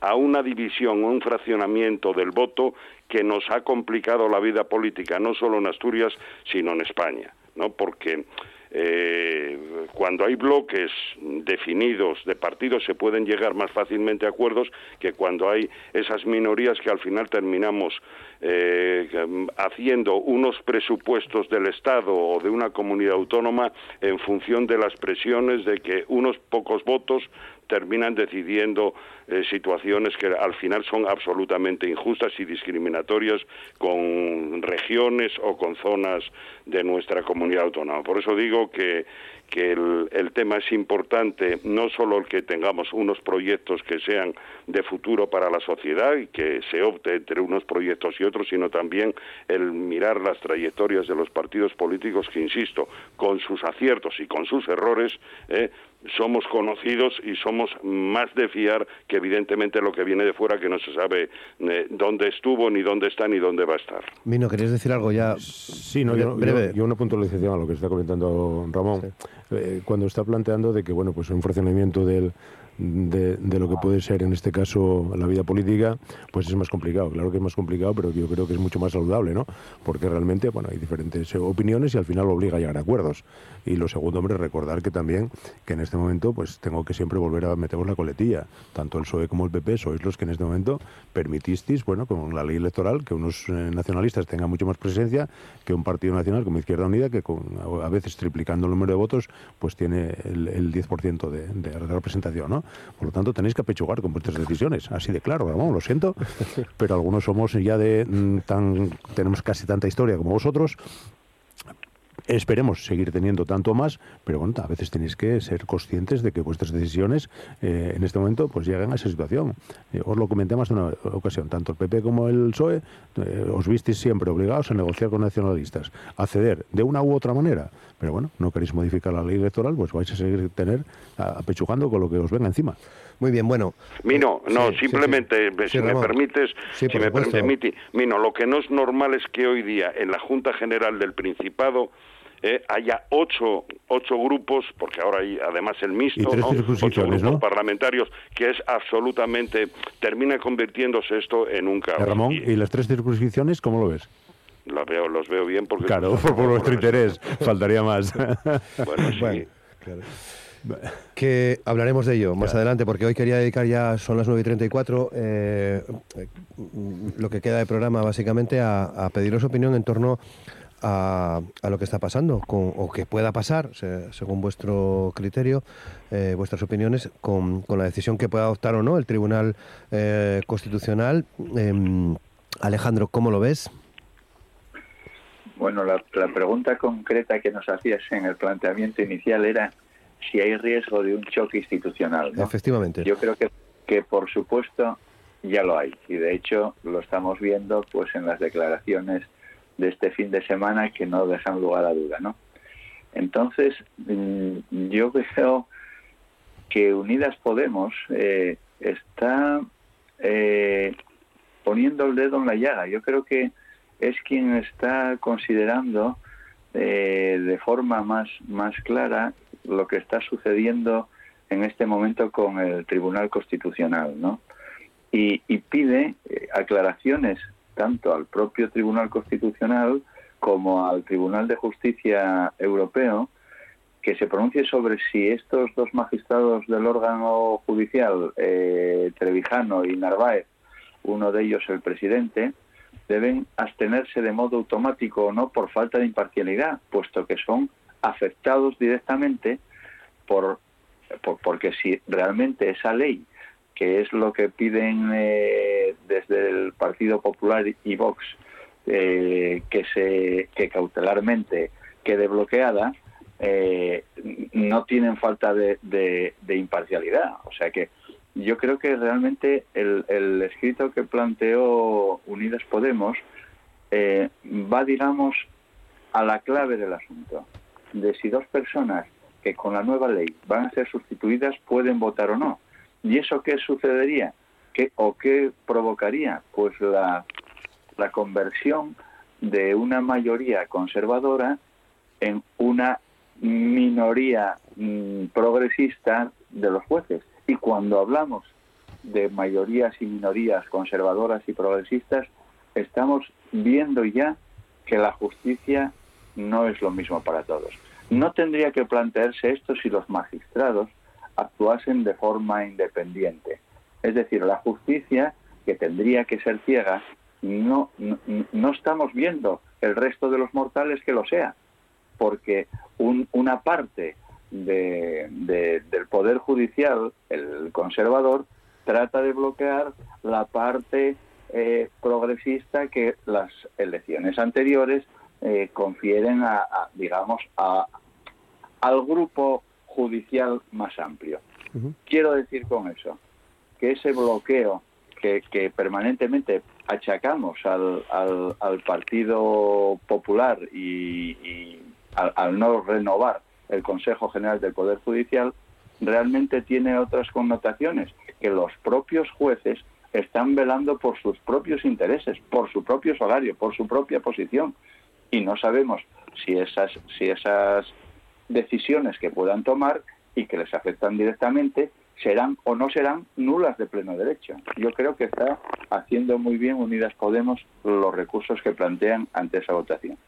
a una división, un fraccionamiento del voto que nos ha complicado la vida política, no solo en Asturias, sino en España, ¿no? Porque eh, cuando hay bloques definidos de partidos se pueden llegar más fácilmente a acuerdos que cuando hay esas minorías que al final terminamos eh, haciendo unos presupuestos del Estado o de una comunidad autónoma en función de las presiones de que unos pocos votos terminan decidiendo eh, situaciones que al final son absolutamente injustas y discriminatorias con regiones o con zonas de nuestra comunidad autónoma. Por eso digo que, que el, tema es importante, no solo el que tengamos unos proyectos que sean de futuro para la sociedad y que se opte entre unos proyectos y otros, sino también el mirar las trayectorias de los partidos políticos que, insisto, con sus aciertos y con sus errores, eh, somos conocidos y somos más de fiar que evidentemente lo que viene de fuera que no se sabe eh, dónde estuvo, ni dónde está, ni dónde va a estar. Mino, ¿querías decir algo ya? Sí, no, yo, breve. Yo, una puntualización a lo que está comentando Ramón. Eh, cuando está planteando de que, bueno, pues un fraccionamiento del, de, lo que puede ser en este caso la vida política, pues es más complicado. Claro que es más complicado, pero yo creo que es mucho más saludable, ¿no? Porque realmente, bueno, hay diferentes opiniones y al final obliga a llegar a acuerdos. Y lo segundo, hombre, recordar que también, que en este momento, pues tengo que siempre volver a meter la coletilla. Tanto el PSOE como el PP sois los que en este momento permitisteis, bueno, con la ley electoral, que unos eh, nacionalistas tengan mucho más presencia que un partido nacional como Izquierda Unida, que con, a veces triplicando el número de votos, pues tiene el, el 10% de, de representación, ¿no? Por lo tanto, tenéis que apechugar con vuestras decisiones, así de claro, vamos, lo siento, pero algunos somos ya de mm, tan, tenemos casi tanta historia como vosotros, Esperemos seguir teniendo tanto más, pero bueno, a veces tenéis que ser conscientes de que vuestras decisiones eh, en este momento pues lleguen a esa situación. Eh, os lo comenté más de una ocasión, tanto el PP como el PSOE eh, os visteis siempre obligados a negociar con nacionalistas, a ceder de una u otra manera, pero bueno, no queréis modificar la ley electoral, pues vais a seguir tener apechujando con lo que os venga encima. Muy bien, bueno. Mino, no, simplemente, si me permites, si me permite, Mino, lo que no es normal es que hoy día en la Junta General del Principado eh, haya ocho, ocho grupos, porque ahora hay además el mixto, ¿no? ocho grupos parlamentarios, que es absolutamente, termina convirtiéndose esto en un caos. Ramón, ¿y, las tres circunscripciones cómo lo ves? Los veo, los veo bien porque... Claro, [LAUGHS] por, vuestro interés, faltaría más. [LAUGHS] [LAUGHS] bueno, sí. claro. Que hablaremos de ello más adelante, porque hoy quería dedicar ya, son las 9 y 34, eh, lo que queda de programa básicamente a, a pediros opinión en torno a, lo que está pasando con, o que pueda pasar, según vuestro criterio, eh, vuestras opiniones, con, con, la decisión que pueda adoptar o no el Tribunal eh, Constitucional. Em, Alejandro, ¿cómo lo ves? Bueno, la, pregunta concreta que nos hacías en el planteamiento inicial era si hay riesgo de un choque institucional. Efectivamente. Yo creo que, que por supuesto ya lo hay y de hecho lo estamos viendo pues en las declaraciones de este fin de semana que no dejan lugar a duda, ¿no? Entonces, mm, yo creo que Unidas Podemos eh, está eh, poniendo el dedo en la llaga. Yo creo que es quien está considerando eh, de forma más, más clara lo que está sucediendo en este momento con el Tribunal Constitucional, ¿no? Y, y pide aclaraciones tanto al propio Tribunal Constitucional como al Tribunal de Justicia Europeo que se pronuncie sobre si estos dos magistrados del órgano judicial, eh, Trevijano y Narváez, uno de ellos el presidente, deben abstenerse de modo automático o no por falta de imparcialidad, puesto que son afectados directamente por, por porque si realmente esa ley que es lo que piden eh, desde el Partido Popular y Vox, eh, que, se, que cautelarmente quede bloqueada, eh, no tienen falta de, imparcialidad. O sea que yo creo que realmente el, el escrito que planteó Unidas Podemos eh, va, digamos, a la clave del asunto, de si dos personas que con la nueva ley van a ser sustituidas pueden votar o no. ¿Y eso qué sucedería? ¿Qué, ¿O qué provocaría? Pues la, la conversión de una mayoría conservadora en una minoría mm, progresista de los jueces. Y cuando hablamos de mayorías y minorías conservadoras y progresistas, estamos viendo ya que la justicia no es lo mismo para todos. No tendría que plantearse esto si los magistrados actuasen de forma independiente. Es decir, la justicia, que tendría que ser ciega, no, no, estamos viendo el resto de los mortales que lo sea, porque una parte del Poder Judicial, el conservador, trata de bloquear la parte eh, progresista que las elecciones anteriores eh, confieren a, digamos, a, al grupo judicial más amplio. Quiero decir con eso que ese bloqueo que, permanentemente achacamos al, al, Partido Popular y, al, no renovar el Consejo General del Poder Judicial, realmente tiene otras connotaciones, que los propios jueces están velando por sus propios intereses, por su propio salario, por su propia posición. Y no sabemos si esas, si esas decisiones que puedan tomar y que les afectan directamente serán o no serán nulas de pleno derecho. Yo creo que está haciendo muy bien Unidas Podemos los recursos que plantean ante esa votación.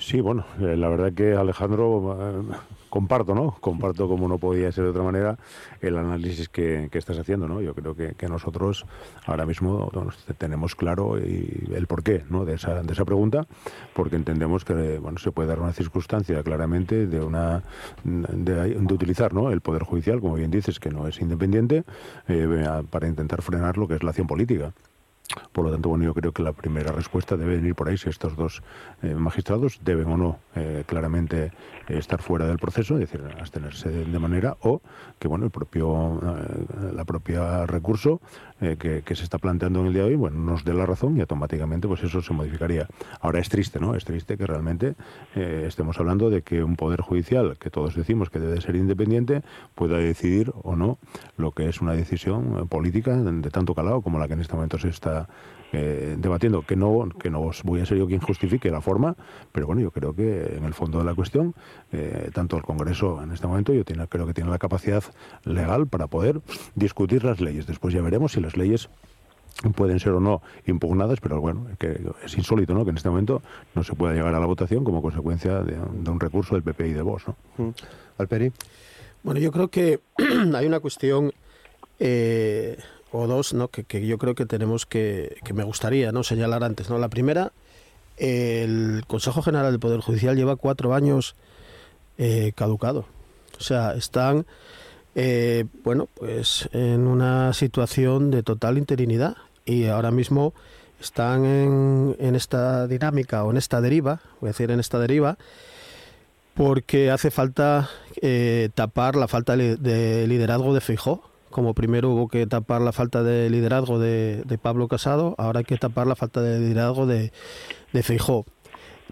Sí, bueno, eh, la verdad que Alejandro, eh, comparto, ¿no? Comparto, como no podía ser de otra manera, el análisis que, estás haciendo, ¿no? Yo creo que, nosotros ahora mismo tenemos claro el porqué, ¿no? De esa, de esa pregunta, porque entendemos que, bueno, se puede dar una circunstancia claramente de una de, utilizar, ¿no? El poder judicial, como bien dices, que no es independiente, eh, para intentar frenar lo que es la acción política. Por lo tanto, bueno, yo creo que la primera respuesta debe venir por ahí si estos dos eh, magistrados deben o no eh, claramente eh, estar fuera del proceso, es decir, abstenerse de, manera, o que bueno, el propio la propia recurso que, se está planteando en el día de hoy, bueno, nos dé la razón y automáticamente pues eso se modificaría. Ahora es triste, ¿no? Es triste que realmente estemos hablando de que un poder judicial, que todos decimos que debe ser independiente, pueda decidir o no lo que es una decisión política de tanto calado como la que en este momento se está eh, debatiendo, que no, que no voy a ser yo quien justifique la forma, pero bueno, yo creo que en el fondo de la cuestión, eh, tanto el Congreso en este momento, yo tiene, creo que tiene la capacidad legal para poder discutir las leyes. Después ya veremos si las leyes pueden ser o no impugnadas, pero bueno, que es insólito ¿no? que en este momento no se pueda llegar a la votación como consecuencia de, un recurso del PP y de Vox. ¿no? Mm. Alperi. Bueno, yo creo que [CLEARS THROAT] hay una cuestión eh, o dos ¿no? que, yo creo que tenemos que, que me gustaría ¿no? señalar antes. ¿no? La primera, el Consejo General del Poder Judicial lleva cuatro años eh, caducado. O sea, están eh, bueno, pues en una situación de total interinidad y ahora mismo están en, en, esta dinámica o en esta deriva, voy a decir en esta deriva, porque hace falta eh, tapar la falta de liderazgo de Fijó como primero hubo que tapar la falta de liderazgo de, Pablo Casado, ahora hay que tapar la falta de liderazgo de, de Feijó.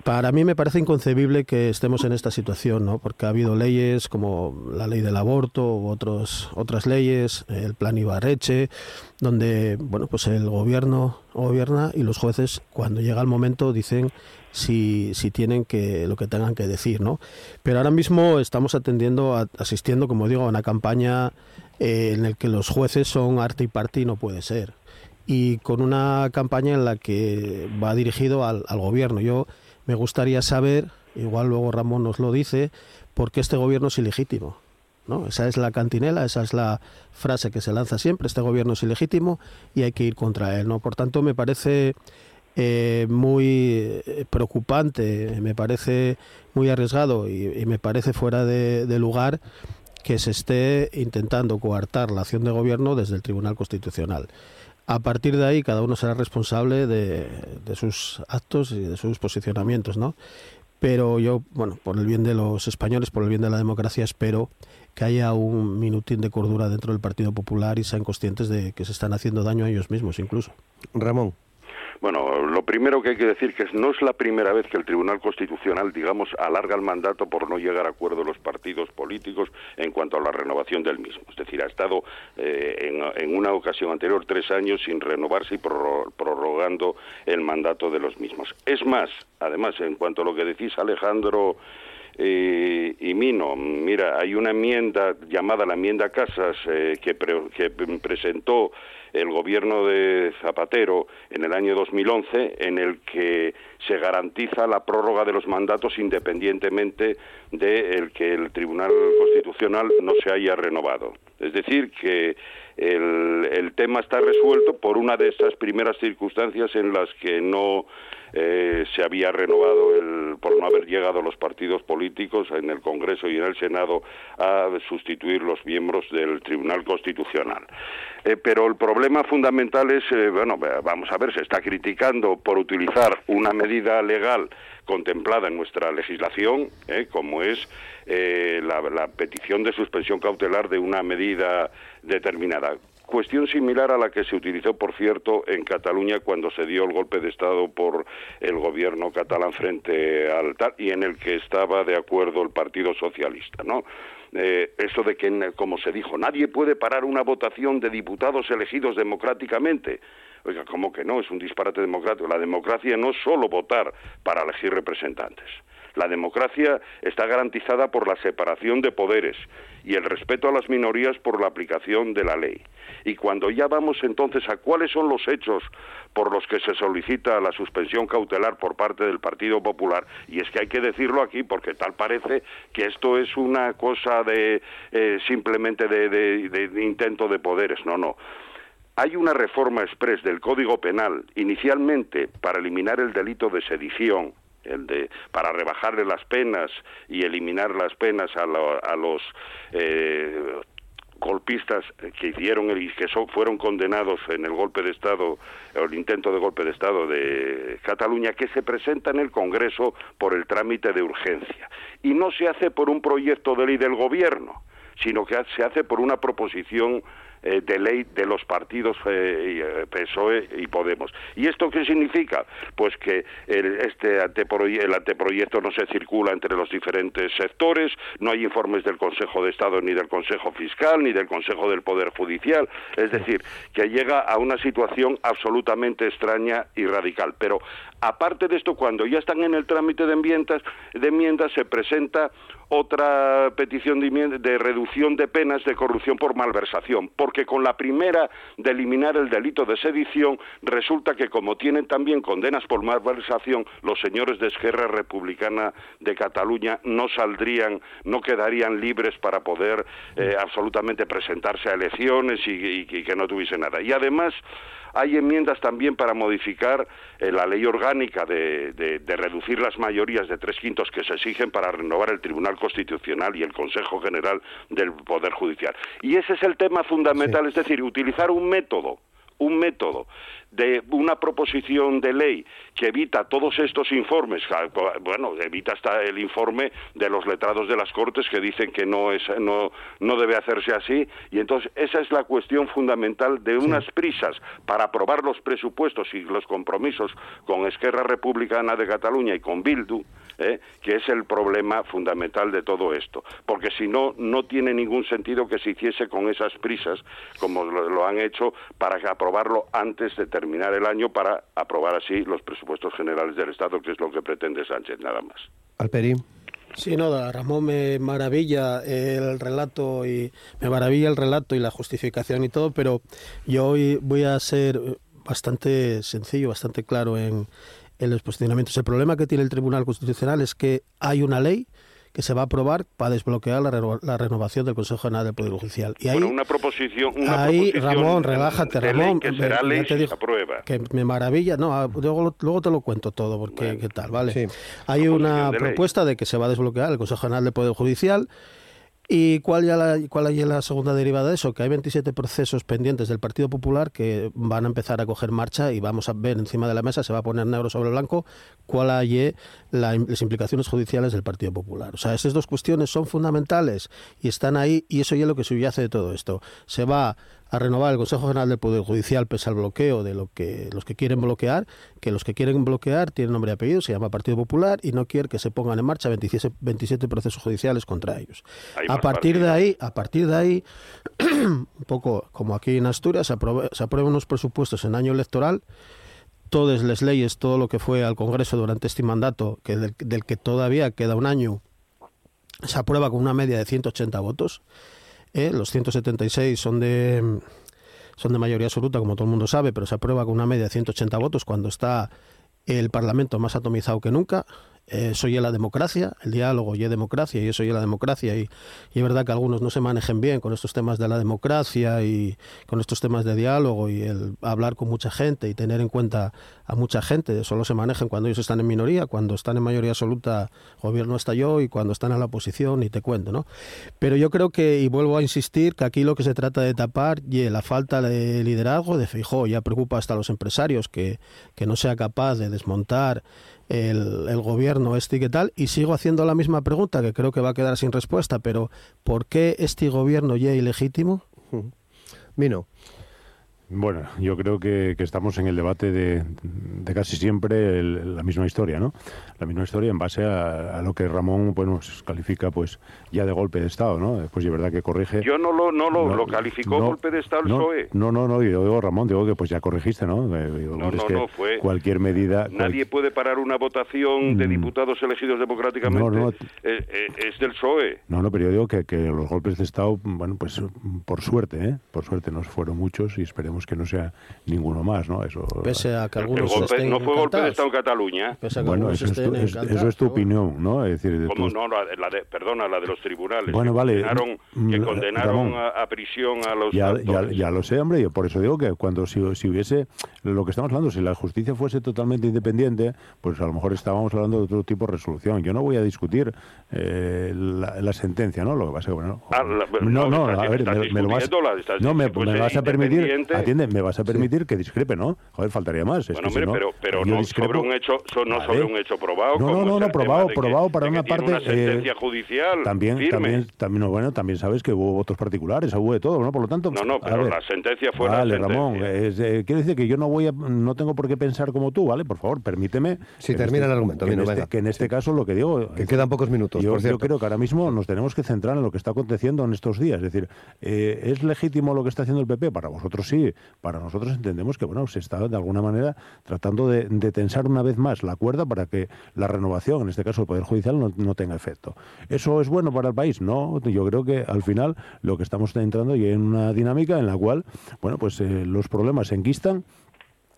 Para mí me parece inconcebible que estemos en esta situación, ¿no? porque ha habido leyes como la ley del aborto u otros, otras leyes, el plan Ibarreche, donde bueno, pues el gobierno gobierna y los jueces cuando llega el momento dicen si, si tienen que lo que tengan que decir, ¿no? Pero ahora mismo estamos atendiendo, asistiendo, como digo, a una campaña eh, en el que los jueces son arte y parte y no puede ser. Y con una campaña en la que va dirigido al, gobierno. Yo me gustaría saber, igual luego Ramón nos lo dice, por qué este gobierno es ilegítimo. ¿no? Esa es la cantinela, esa es la frase que se lanza siempre, este gobierno es ilegítimo y hay que ir contra él. ¿no? Por tanto, me parece eh, muy eh, preocupante, me parece muy arriesgado y, me parece fuera de lugar que se esté intentando coartar la acción de gobierno desde el Tribunal Constitucional. A partir de ahí, cada uno será responsable de, sus actos y de sus posicionamientos, ¿no? pero yo, bueno, por el bien de los españoles, por el bien de la democracia, espero que haya un minutín de cordura dentro del Partido Popular y sean conscientes de que se están haciendo daño a ellos mismos incluso. Ramón. Bueno, lo primero que hay que decir que no es la primera vez que el Tribunal Constitucional, digamos, alarga el mandato por no llegar a acuerdo los partidos políticos en cuanto a la renovación del mismo. Es decir, ha estado eh, en, una ocasión anterior tres años sin renovarse y prorrogando el mandato de los mismos. Es más, además, en cuanto a lo que decís, Alejandro eh, y Mino, mira, hay una enmienda llamada la enmienda Casas eh, que, que presentó el gobierno de Zapatero en el año 2011 en el que se garantiza la prórroga de los mandatos independientemente de el que el Tribunal Constitucional no se haya renovado. Es decir, que el, tema está resuelto por una de esas primeras circunstancias en las que no eh, se había renovado el, por no haber llegado los partidos políticos en el Congreso y en el Senado a sustituir los miembros del Tribunal Constitucional. Eh, pero el problema fundamental es, eh, bueno, vamos a ver, se está criticando por utilizar una medida legal contemplada en nuestra legislación, como es la, la petición de suspensión cautelar de una medida determinada Cuestión similar a la que se utilizó, por cierto, en Cataluña cuando se dio el golpe de Estado por el gobierno catalán frente al tal y en el que estaba de acuerdo el Partido Socialista, ¿no? Eh, eso de que, como se dijo, nadie puede parar una votación de diputados elegidos democráticamente. Oiga, ¿cómo que no? Es un disparate democrático. La democracia no es solo votar para elegir representantes. La democracia está garantizada por la separación de poderes y el respeto a las minorías por la aplicación de la ley. Y cuando ya vamos entonces a cuáles son los hechos por los que se solicita la suspensión cautelar por parte del Partido Popular, y es que hay que decirlo aquí porque tal parece que esto es una cosa de eh, simplemente de intento de poderes. No, no hay una reforma express del Código Penal, inicialmente para eliminar el delito de sedición, el de para rebajarle las penas y eliminar las penas a, a los eh, golpistas que hicieron y que fueron condenados en el golpe de Estado el intento de golpe de Estado de Cataluña que se presenta en el Congreso por el trámite de urgencia. Y no se hace por un proyecto de ley del gobierno sino que se hace por una proposición eh, de ley de los partidos eh, eh, PSOE y Podemos. ¿Y esto qué significa? Pues que el, este el anteproyecto no se circula entre los diferentes sectores, no hay informes del Consejo de Estado ni del Consejo Fiscal ni del Consejo del Poder Judicial, es decir, que llega a una situación absolutamente extraña y radical. Pero aparte de esto, cuando ya están en el trámite de enmiendas, de enmiendas se presenta otra petición de, reducción de penas de corrupción por malversación, porque con la primera de eliminar el delito de sedición resulta que como tienen también condenas por malversación, los señores de Esquerra Republicana de Cataluña no saldrían, no quedarían libres para poder eh, absolutamente presentarse a elecciones y, que no tuviese nada. Y además hay enmiendas también para modificar eh, la ley orgánica de, reducir las mayorías de tres quintos que se exigen para renovar el Tribunal Constitucional y el Consejo General del Poder Judicial. Y ese es el tema fundamental, es decir, utilizar un método un método de una proposición de ley que evita todos estos informes, bueno, evita hasta el informe de los letrados de las Cortes que dicen que no es no no debe hacerse así y entonces esa es la cuestión fundamental de unas prisas para aprobar los presupuestos y los compromisos con Esquerra Republicana de Cataluña y con Bildu, ¿eh? que es el problema fundamental de todo esto, porque si no no tiene ningún sentido que se hiciese con esas prisas como lo, han hecho para aprobarlo antes de terminar el año para aprobar así los presupuestos generales del Estado, que es lo que pretende Sánchez, nada más. Alperi. Sí, no, Ramón me maravilla el relato y me maravilla el relato y la justificación y todo, pero yo hoy voy a ser bastante sencillo, bastante claro en, en los posicionamientos. El problema que tiene el Tribunal Constitucional es que hay una ley que se va a aprobar para desbloquear la, renovación del Consejo General del Poder Judicial. Y ahí, una proposición, una ahí Ramón, relájate, Ramón, que será ley te digo, aprueba. Que me maravilla, no, ah, luego, luego te lo cuento todo, porque qué tal, ¿vale? Hay una propuesta de que se va a desbloquear el Consejo General del Poder Judicial ¿Y cuál ya la, cuál es la segunda derivada de eso? Que hay 27 procesos pendientes del Partido Popular que van a empezar a coger marcha y vamos a ver encima de la mesa, se va a poner negro sobre blanco, cuál hay las implicaciones judiciales del Partido Popular. O sea, esas dos cuestiones son fundamentales y están ahí y eso ya es lo que subyace de todo esto. Se va a renovar el Consejo General del Poder Judicial pese al bloqueo de lo que los que quieren bloquear, que los que quieren bloquear tienen nombre y apellido, se llama Partido Popular y no quiere que se pongan en marcha 27, 27 procesos judiciales contra ellos. a partir de ahí, a partir de ahí, [CLEARS THROAT] un poco como aquí en Asturias, se, se aprueban unos presupuestos en año electoral todas las leyes, todo lo que fue al Congreso durante este mandato, que del, del que todavía queda un año, se aprueba con una media de 180 votos ¿eh? Los 176 son de, son de mayoría absoluta, como todo el mundo sabe, pero se aprueba con una media de 180 votos cuando está el Parlamento más atomizado que nunca eh, soy la democracia, el diálogo y democracia, y eso y la democracia, y, y, es verdad que algunos no se manejen bien con estos temas de la democracia y con estos temas de diálogo y el hablar con mucha gente y tener en cuenta a mucha gente, solo se manejan cuando ellos están en minoría, cuando están en mayoría absoluta, gobierno está yo, y cuando están en la oposición, y te cuento, ¿no? Pero yo creo que, y vuelvo a insistir, que aquí lo que se trata de tapar y la falta de liderazgo de Fijó ya preocupa hasta a los empresarios que, que no sea capaz de desmontar el, el, gobierno este y qué tal, y sigo haciendo la misma pregunta que creo que va a quedar sin respuesta, pero ¿por qué este gobierno ya ilegítimo? Vino. Bueno, yo creo que, estamos en el debate de, casi siempre la misma historia, ¿no? La misma historia en base a, lo que Ramón bueno, califica pues ya de golpe de Estado, ¿no? Después de verdad que corrige. Yo no lo, no lo, calificó golpe de Estado el no, PSOE. No, no, no, yo digo Ramón, digo que pues ya corregiste, ¿no? Eh, no, no, no, fue. Cualquier medida. Nadie puede parar una votación de mm. diputados elegidos democráticamente. No, eh, eh, es del PSOE. No, no, pero yo digo que, que los golpes de Estado, bueno, pues por suerte, ¿eh? Por suerte nos fueron muchos y esperemos que no sea ninguno más, ¿no? Eso, Pese a que algunos el No fue golpe de Estado en Cataluña. Bueno, eso es, tu, eso es, tu, opinión, ¿no? Es decir, ¿Cómo no? La, de, perdona, la de los tribunales. Bueno, que vale. Condenaron, que mm, condenaron a, prisión a los ya, ya, ya, lo sé, hombre. Yo por eso digo que cuando si, si hubiese lo que estamos hablando, si la justicia fuese totalmente independiente, pues a lo mejor estábamos hablando de otro tipo de resolución. Yo no voy a discutir eh, la, sentencia, ¿no? Lo que pasa que, bueno, ah, no, no, a ver, me, lo vas, no, me, me vas a permitir, me vas a permitir que discrepe, ¿no? Joder, faltaría más. Bueno, hombre, pero, pero no sobre un hecho, no sobre un hecho probado. No, no, no, probado, probado para una parte. Una sentencia judicial. También, también, también, bueno, también sabes que hubo votos particulares, hubo de todo, ¿no? Por lo tanto. No, no, pero la sentencia fue vale, la Ramón, es, eh, quiere decir que yo no voy a, no tengo por qué pensar como tú, ¿vale? Por favor, permíteme. Si termina este, el argumento, que, en este, que en este caso lo que digo. Que quedan pocos minutos. Yo, por yo creo que ahora mismo nos tenemos que centrar en lo que está aconteciendo en estos días. Es decir, eh, ¿es legítimo lo que está haciendo el PP? Para vosotros sí, para nosotros entendemos que bueno se está de alguna manera tratando de, tensar una vez más la cuerda para que la renovación, en este caso el Poder Judicial, no, tenga efecto. ¿Eso es bueno para el país? No, yo creo que al final lo que estamos entrando y en una dinámica en la cual bueno pues eh, los problemas se enquistan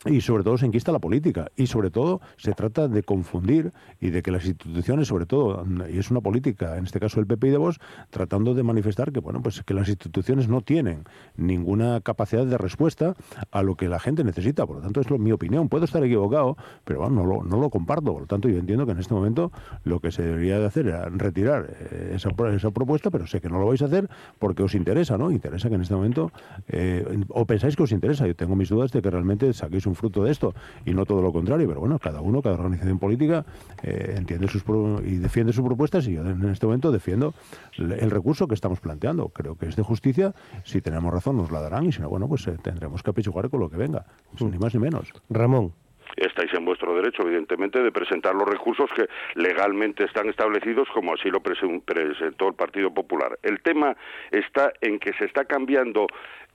y sobre todo se enquista la política. Y sobre todo se trata de confundir y de que las instituciones sobre todo y es una política en este caso el PP y de Vos tratando de manifestar que bueno pues que las instituciones no tienen ninguna capacidad de respuesta a lo que la gente necesita. Por lo tanto es lo, mi opinión. Puedo estar equivocado pero bueno, no lo, no lo comparto. Por lo tanto yo entiendo que en este momento lo que se debería de hacer era retirar eh, esa, esa propuesta pero sé que no lo vais a hacer porque os interesa no interesa que en este momento eh, o pensáis que os interesa. Yo tengo mis dudas de que realmente saquéis fruto de esto y no todo lo contrario, pero bueno, cada uno, cada organización política eh, entiende sus y defiende sus propuestas y yo en este momento defiendo el recurso que estamos planteando. Creo que es de justicia, si tenemos razón nos la darán y si no, bueno, pues eh, tendremos que apechugar con lo que venga, ni más ni menos. Ramón estáis en vuestro derecho, evidentemente, de presentar los recursos que legalmente están establecidos, como así lo presentó el Partido Popular. El tema está en que se está cambiando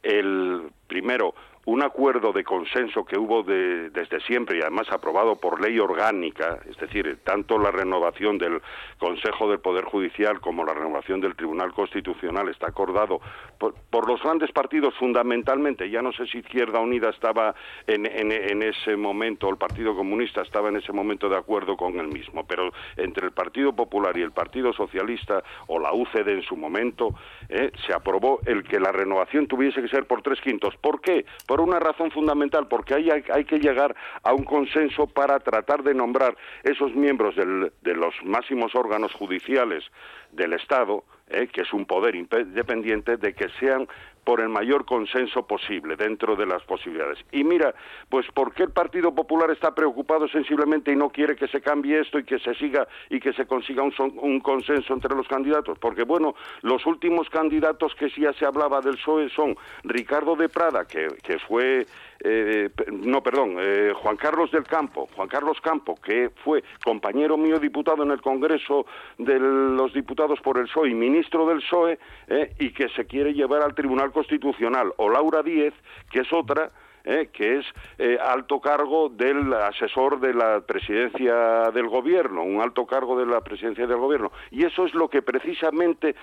el primero un acuerdo de consenso que hubo desde siempre y además aprobado por ley orgánica, es decir, tanto la renovación del Consejo del Poder Judicial como la renovación del Tribunal Constitucional está acordado por, los grandes partidos fundamentalmente, ya no sé si Izquierda Unida estaba en, en, ese momento, el Partido Comunista estaba en ese momento de acuerdo con el mismo, pero entre el Partido Popular y el Partido Socialista o la UCD en su momento, eh, se aprobó el que la renovación tuviese que por tres quintos. ¿Por qué? por una razón fundamental, porque hay, que llegar a un consenso para tratar de nombrar esos miembros de los máximos órganos judiciales del Estado, eh, que es un poder independiente, de que sean por el mayor consenso posible dentro de las posibilidades. Y mira, pues ¿por qué el Partido Popular está preocupado sensiblemente y no quiere que se cambie esto y que se siga y que se consiga un, un consenso entre los candidatos? Porque bueno, los últimos candidatos que sí ya se hablaba del PSOE son Ricardo de Prada, que, que fue eh, no, perdón, eh, Juan Carlos del Campo, Juan Carlos Campo, que fue compañero mío diputado en el Congreso de los Diputados por el PSOE y ministro del PSOE, eh, y que se quiere llevar al Tribunal Constitucional, o Laura Díez, que es otra, que es alto cargo del asesor de la presidencia del gobierno, un alto cargo de la presidencia del gobierno. Y eso es lo que precisamente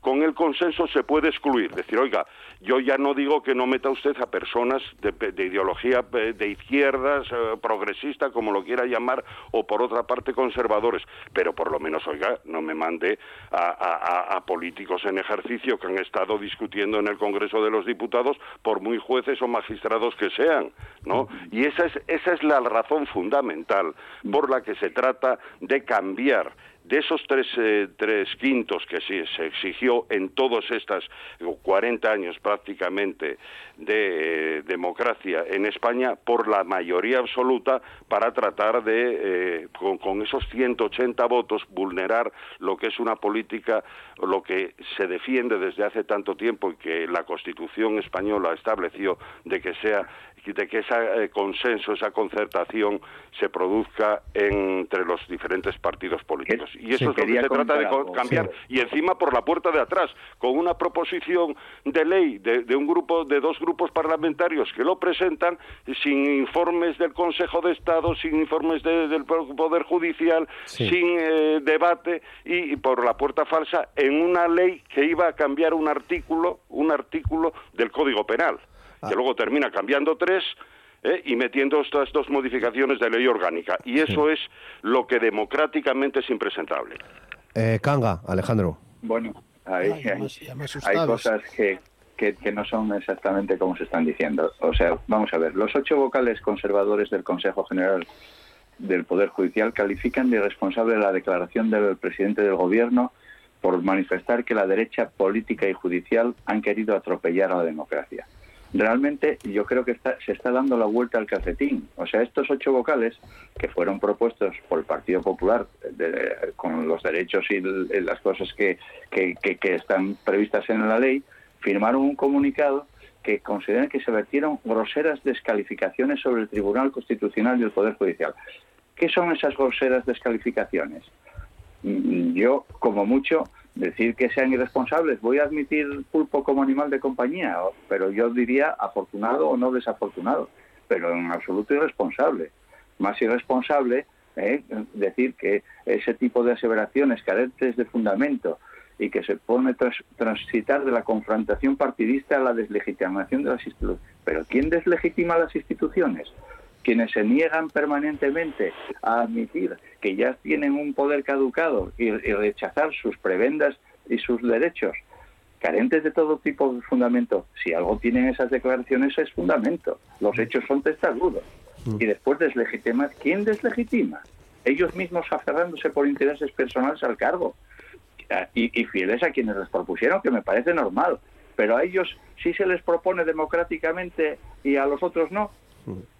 con el consenso se puede excluir. Decir, oiga, yo ya no digo que no meta usted a personas de, ideología eh, de izquierdas, eh, progresista, como lo quiera llamar, o por otra parte conservadores, pero por lo menos, oiga, no me mande a, a, políticos en ejercicio que han estado discutiendo en el Congreso de los Diputados, por muy jueces o magistrados que sean, ¿no? Y esa es, esa es la razón fundamental por la que se trata de cambiar de esos tres, eh, tres quintos que se exigió en todos estos 40 años prácticamente de eh, democracia en España por la mayoría absoluta para tratar de, eh, con, con, esos 180 votos, vulnerar lo que es una política, lo que se defiende desde hace tanto tiempo y que la Constitución española estableció de que sea de que ese eh, consenso, esa concertación se produzca entre los diferentes partidos políticos. Y eso es lo que se trata de cambiar. Y encima por la puerta de atrás, con una proposición de ley de, un grupo, de dos grupos parlamentarios que lo presentan sin informes del Consejo de Estado, sin informes del Poder Judicial, sin eh, debate y, por la puerta falsa en una ley que iba a cambiar un artículo, un artículo del Código Penal que luego termina cambiando tres ¿eh? y metiendo estas dos modificaciones de ley orgánica. Y eso es lo que democráticamente es impresentable. Eh, Canga, Alejandro. Bueno, hay, hay, cosas que, que, que, no son exactamente como se están diciendo. O sea, vamos a ver, los ocho vocales conservadores del Consejo General del Poder Judicial califican de irresponsable la declaración del presidente del Gobierno por manifestar que la derecha política y judicial han querido atropellar a la democracia realmente yo creo que se está dando la vuelta al calcetín. O sea, estos ocho vocales que fueron propuestos por el Partido Popular con los derechos y las cosas que, que, están previstas en la ley, firmaron un comunicado que consideran que se vertieron groseras descalificaciones sobre el Tribunal Constitucional y el Poder Judicial. ¿Qué son esas groseras descalificaciones? Mm, yo, como mucho, decir que sean irresponsables, voy a admitir pulpo como animal de compañía, pero yo diría afortunado o no desafortunado, pero en absoluto irresponsable. Más irresponsable ¿eh? decir que ese tipo de aseveraciones carentes de fundamento y que se pone tras, transitar de la confrontación partidista a la deslegitimación de las instituciones. Pero ¿quién deslegitima las instituciones? Quienes se niegan permanentemente a admitir que ya tienen un poder caducado y, rechazar sus prebendas y sus derechos, carentes de todo tipo de fundamento, si algo tienen esas declaraciones es fundamento. Los hechos son testarudos. Mm. Y después deslegitimar, ¿quién deslegitima? Ellos mismos aferrándose por intereses personales al cargo y, y fieles a quienes les propusieron, que me parece normal. Pero a ellos sí se les propone democráticamente y a los otros no.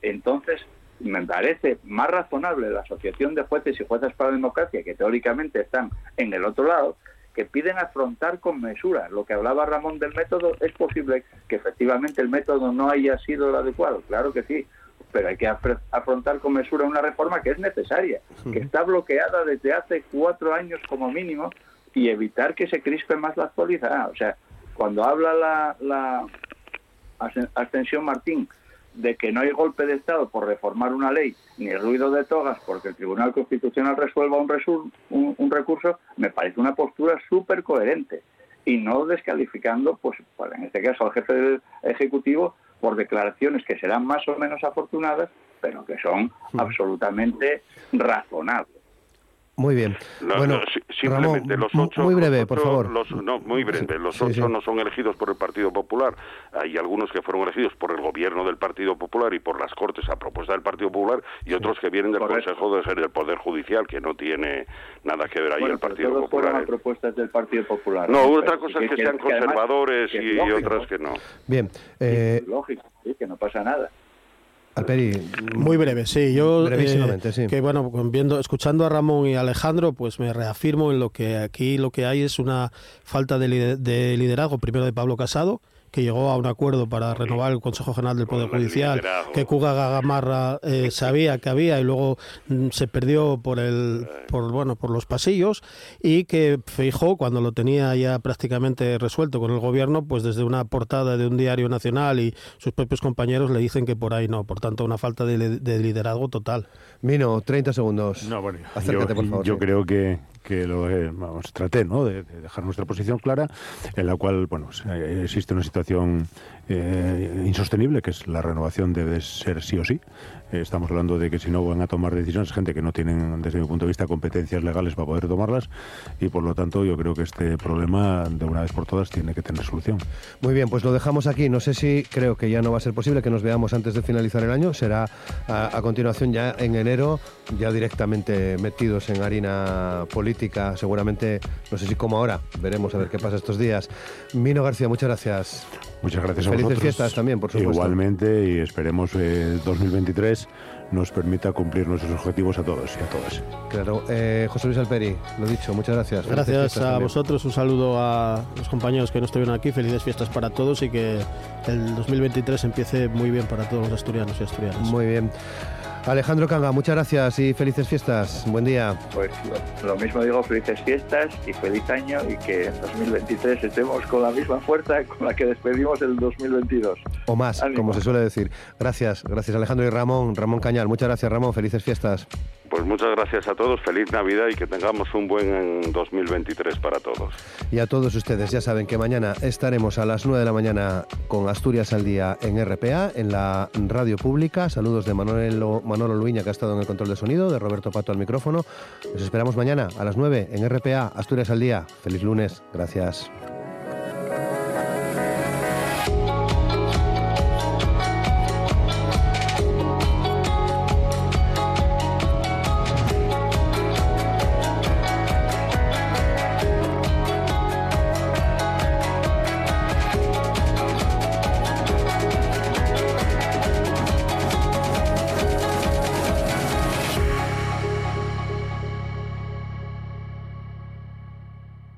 Entonces, me parece más razonable la Asociación de Jueces y Jueces para la Democracia, que teóricamente están en el otro lado, que piden afrontar con mesura. Lo que hablaba Ramón del método, es posible que efectivamente el método no haya sido el adecuado, claro que sí, pero hay que afrontar con mesura una reforma que es necesaria, que está bloqueada desde hace cuatro años como mínimo y evitar que se crispe más la actualidad. O sea, cuando habla la, la Ascensión Martín de que no hay golpe de Estado por reformar una ley ni ruido de togas porque el Tribunal Constitucional resuelva un, un, recurso, me parece una postura súper coherente y no descalificando, pues, pues, en este caso al jefe del Ejecutivo por declaraciones que serán más o menos afortunadas, pero que son absolutamente razonables. Muy bien. No, bueno, no, si- simplemente Ramón, los ocho, muy breve, los por favor. los- no, muy breve. Los Sí, ocho sí. no son elegidos por el Partido Popular. Hay algunos que fueron elegidos por el gobierno del Partido Popular y por las Cortes a propuesta del Partido Popular y otros que vienen del Correcto. Consejo de del Poder Judicial, que no tiene nada que ver ahí Bueno, el Partido todos Popular. fueron a ¿eh? propuestas del Partido Popular. No, otra cosa es que, sean conservadores que es y, y otras que no. Bien, eh, Lógico, sí, que no pasa nada. Alperi, Muy breve, sí. Yo, Brevísimamente, eh, sí. que bueno, viendo, escuchando a Ramón y Alejandro, pues me reafirmo en lo que aquí lo que hay es una falta de, de liderazgo, primero de Pablo Casado, que llegó a un acuerdo para renovar el Consejo General del Poder Judicial, que Cuga Gamarra eh, sabía que había y luego mm, se perdió por el por bueno por los pasillos y que Feijó cuando lo tenía ya prácticamente resuelto con el gobierno, pues desde una portada de un diario nacional y sus propios compañeros le dicen que por ahí no, por tanto una falta de, li- de liderazgo total. Mino, 30 segundos. No, bueno, Acércate, yo, por favor. yo sí. creo que, que lo eh, traté ¿no? de, de dejar nuestra posición clara, en la cual bueno, pues, eh, existe una situación eh, insostenible, que es la renovación debe ser sí o sí. Eh, estamos hablando de que si no van a tomar decisiones, gente que no tienen, desde mi punto de vista, competencias legales para poder tomarlas, y por lo tanto yo creo que este problema, de una vez por todas, tiene que tener solución. Muy bien, pues lo dejamos aquí. No sé si creo que ya no va a ser posible que nos veamos antes de finalizar el año. Será a, a continuación ya en enero, ya directamente metidos en harina política. Seguramente, no sé si como ahora, veremos a ver qué pasa estos días. Mino García, muchas gracias. Muchas gracias a Felices vosotros. fiestas también, por supuesto. Igualmente, y esperemos eh, 2023 nos permita cumplir nuestros objetivos a todos y a todas. Claro, eh, José Luis Alperi, lo dicho, muchas gracias. Gracias a también. vosotros, un saludo a los compañeros que no estuvieron aquí, felices fiestas para todos y que el 2023 empiece muy bien para todos los asturianos y asturianas. Muy bien. Alejandro Canga, muchas gracias y felices fiestas. Buen día. Pues lo, mismo digo, felices fiestas y feliz año y que en 2023 estemos con la misma fuerza con la que despedimos el 2022. O más, Ánimo. como se suele decir. Gracias, gracias Alejandro y Ramón. Ramón Cañal, muchas gracias Ramón, felices fiestas. Pues muchas gracias a todos, feliz Navidad y que tengamos un buen 2023 para todos. Y a todos ustedes, ya saben que mañana estaremos a las 9 de la mañana con Asturias al Día en RPA, en la radio pública. Saludos de Manolo, Manolo que ha estado en el control de sonido, de Roberto Pato al micrófono. Los esperamos mañana a las 9 en RPA, Asturias al Día. Feliz lunes, gracias.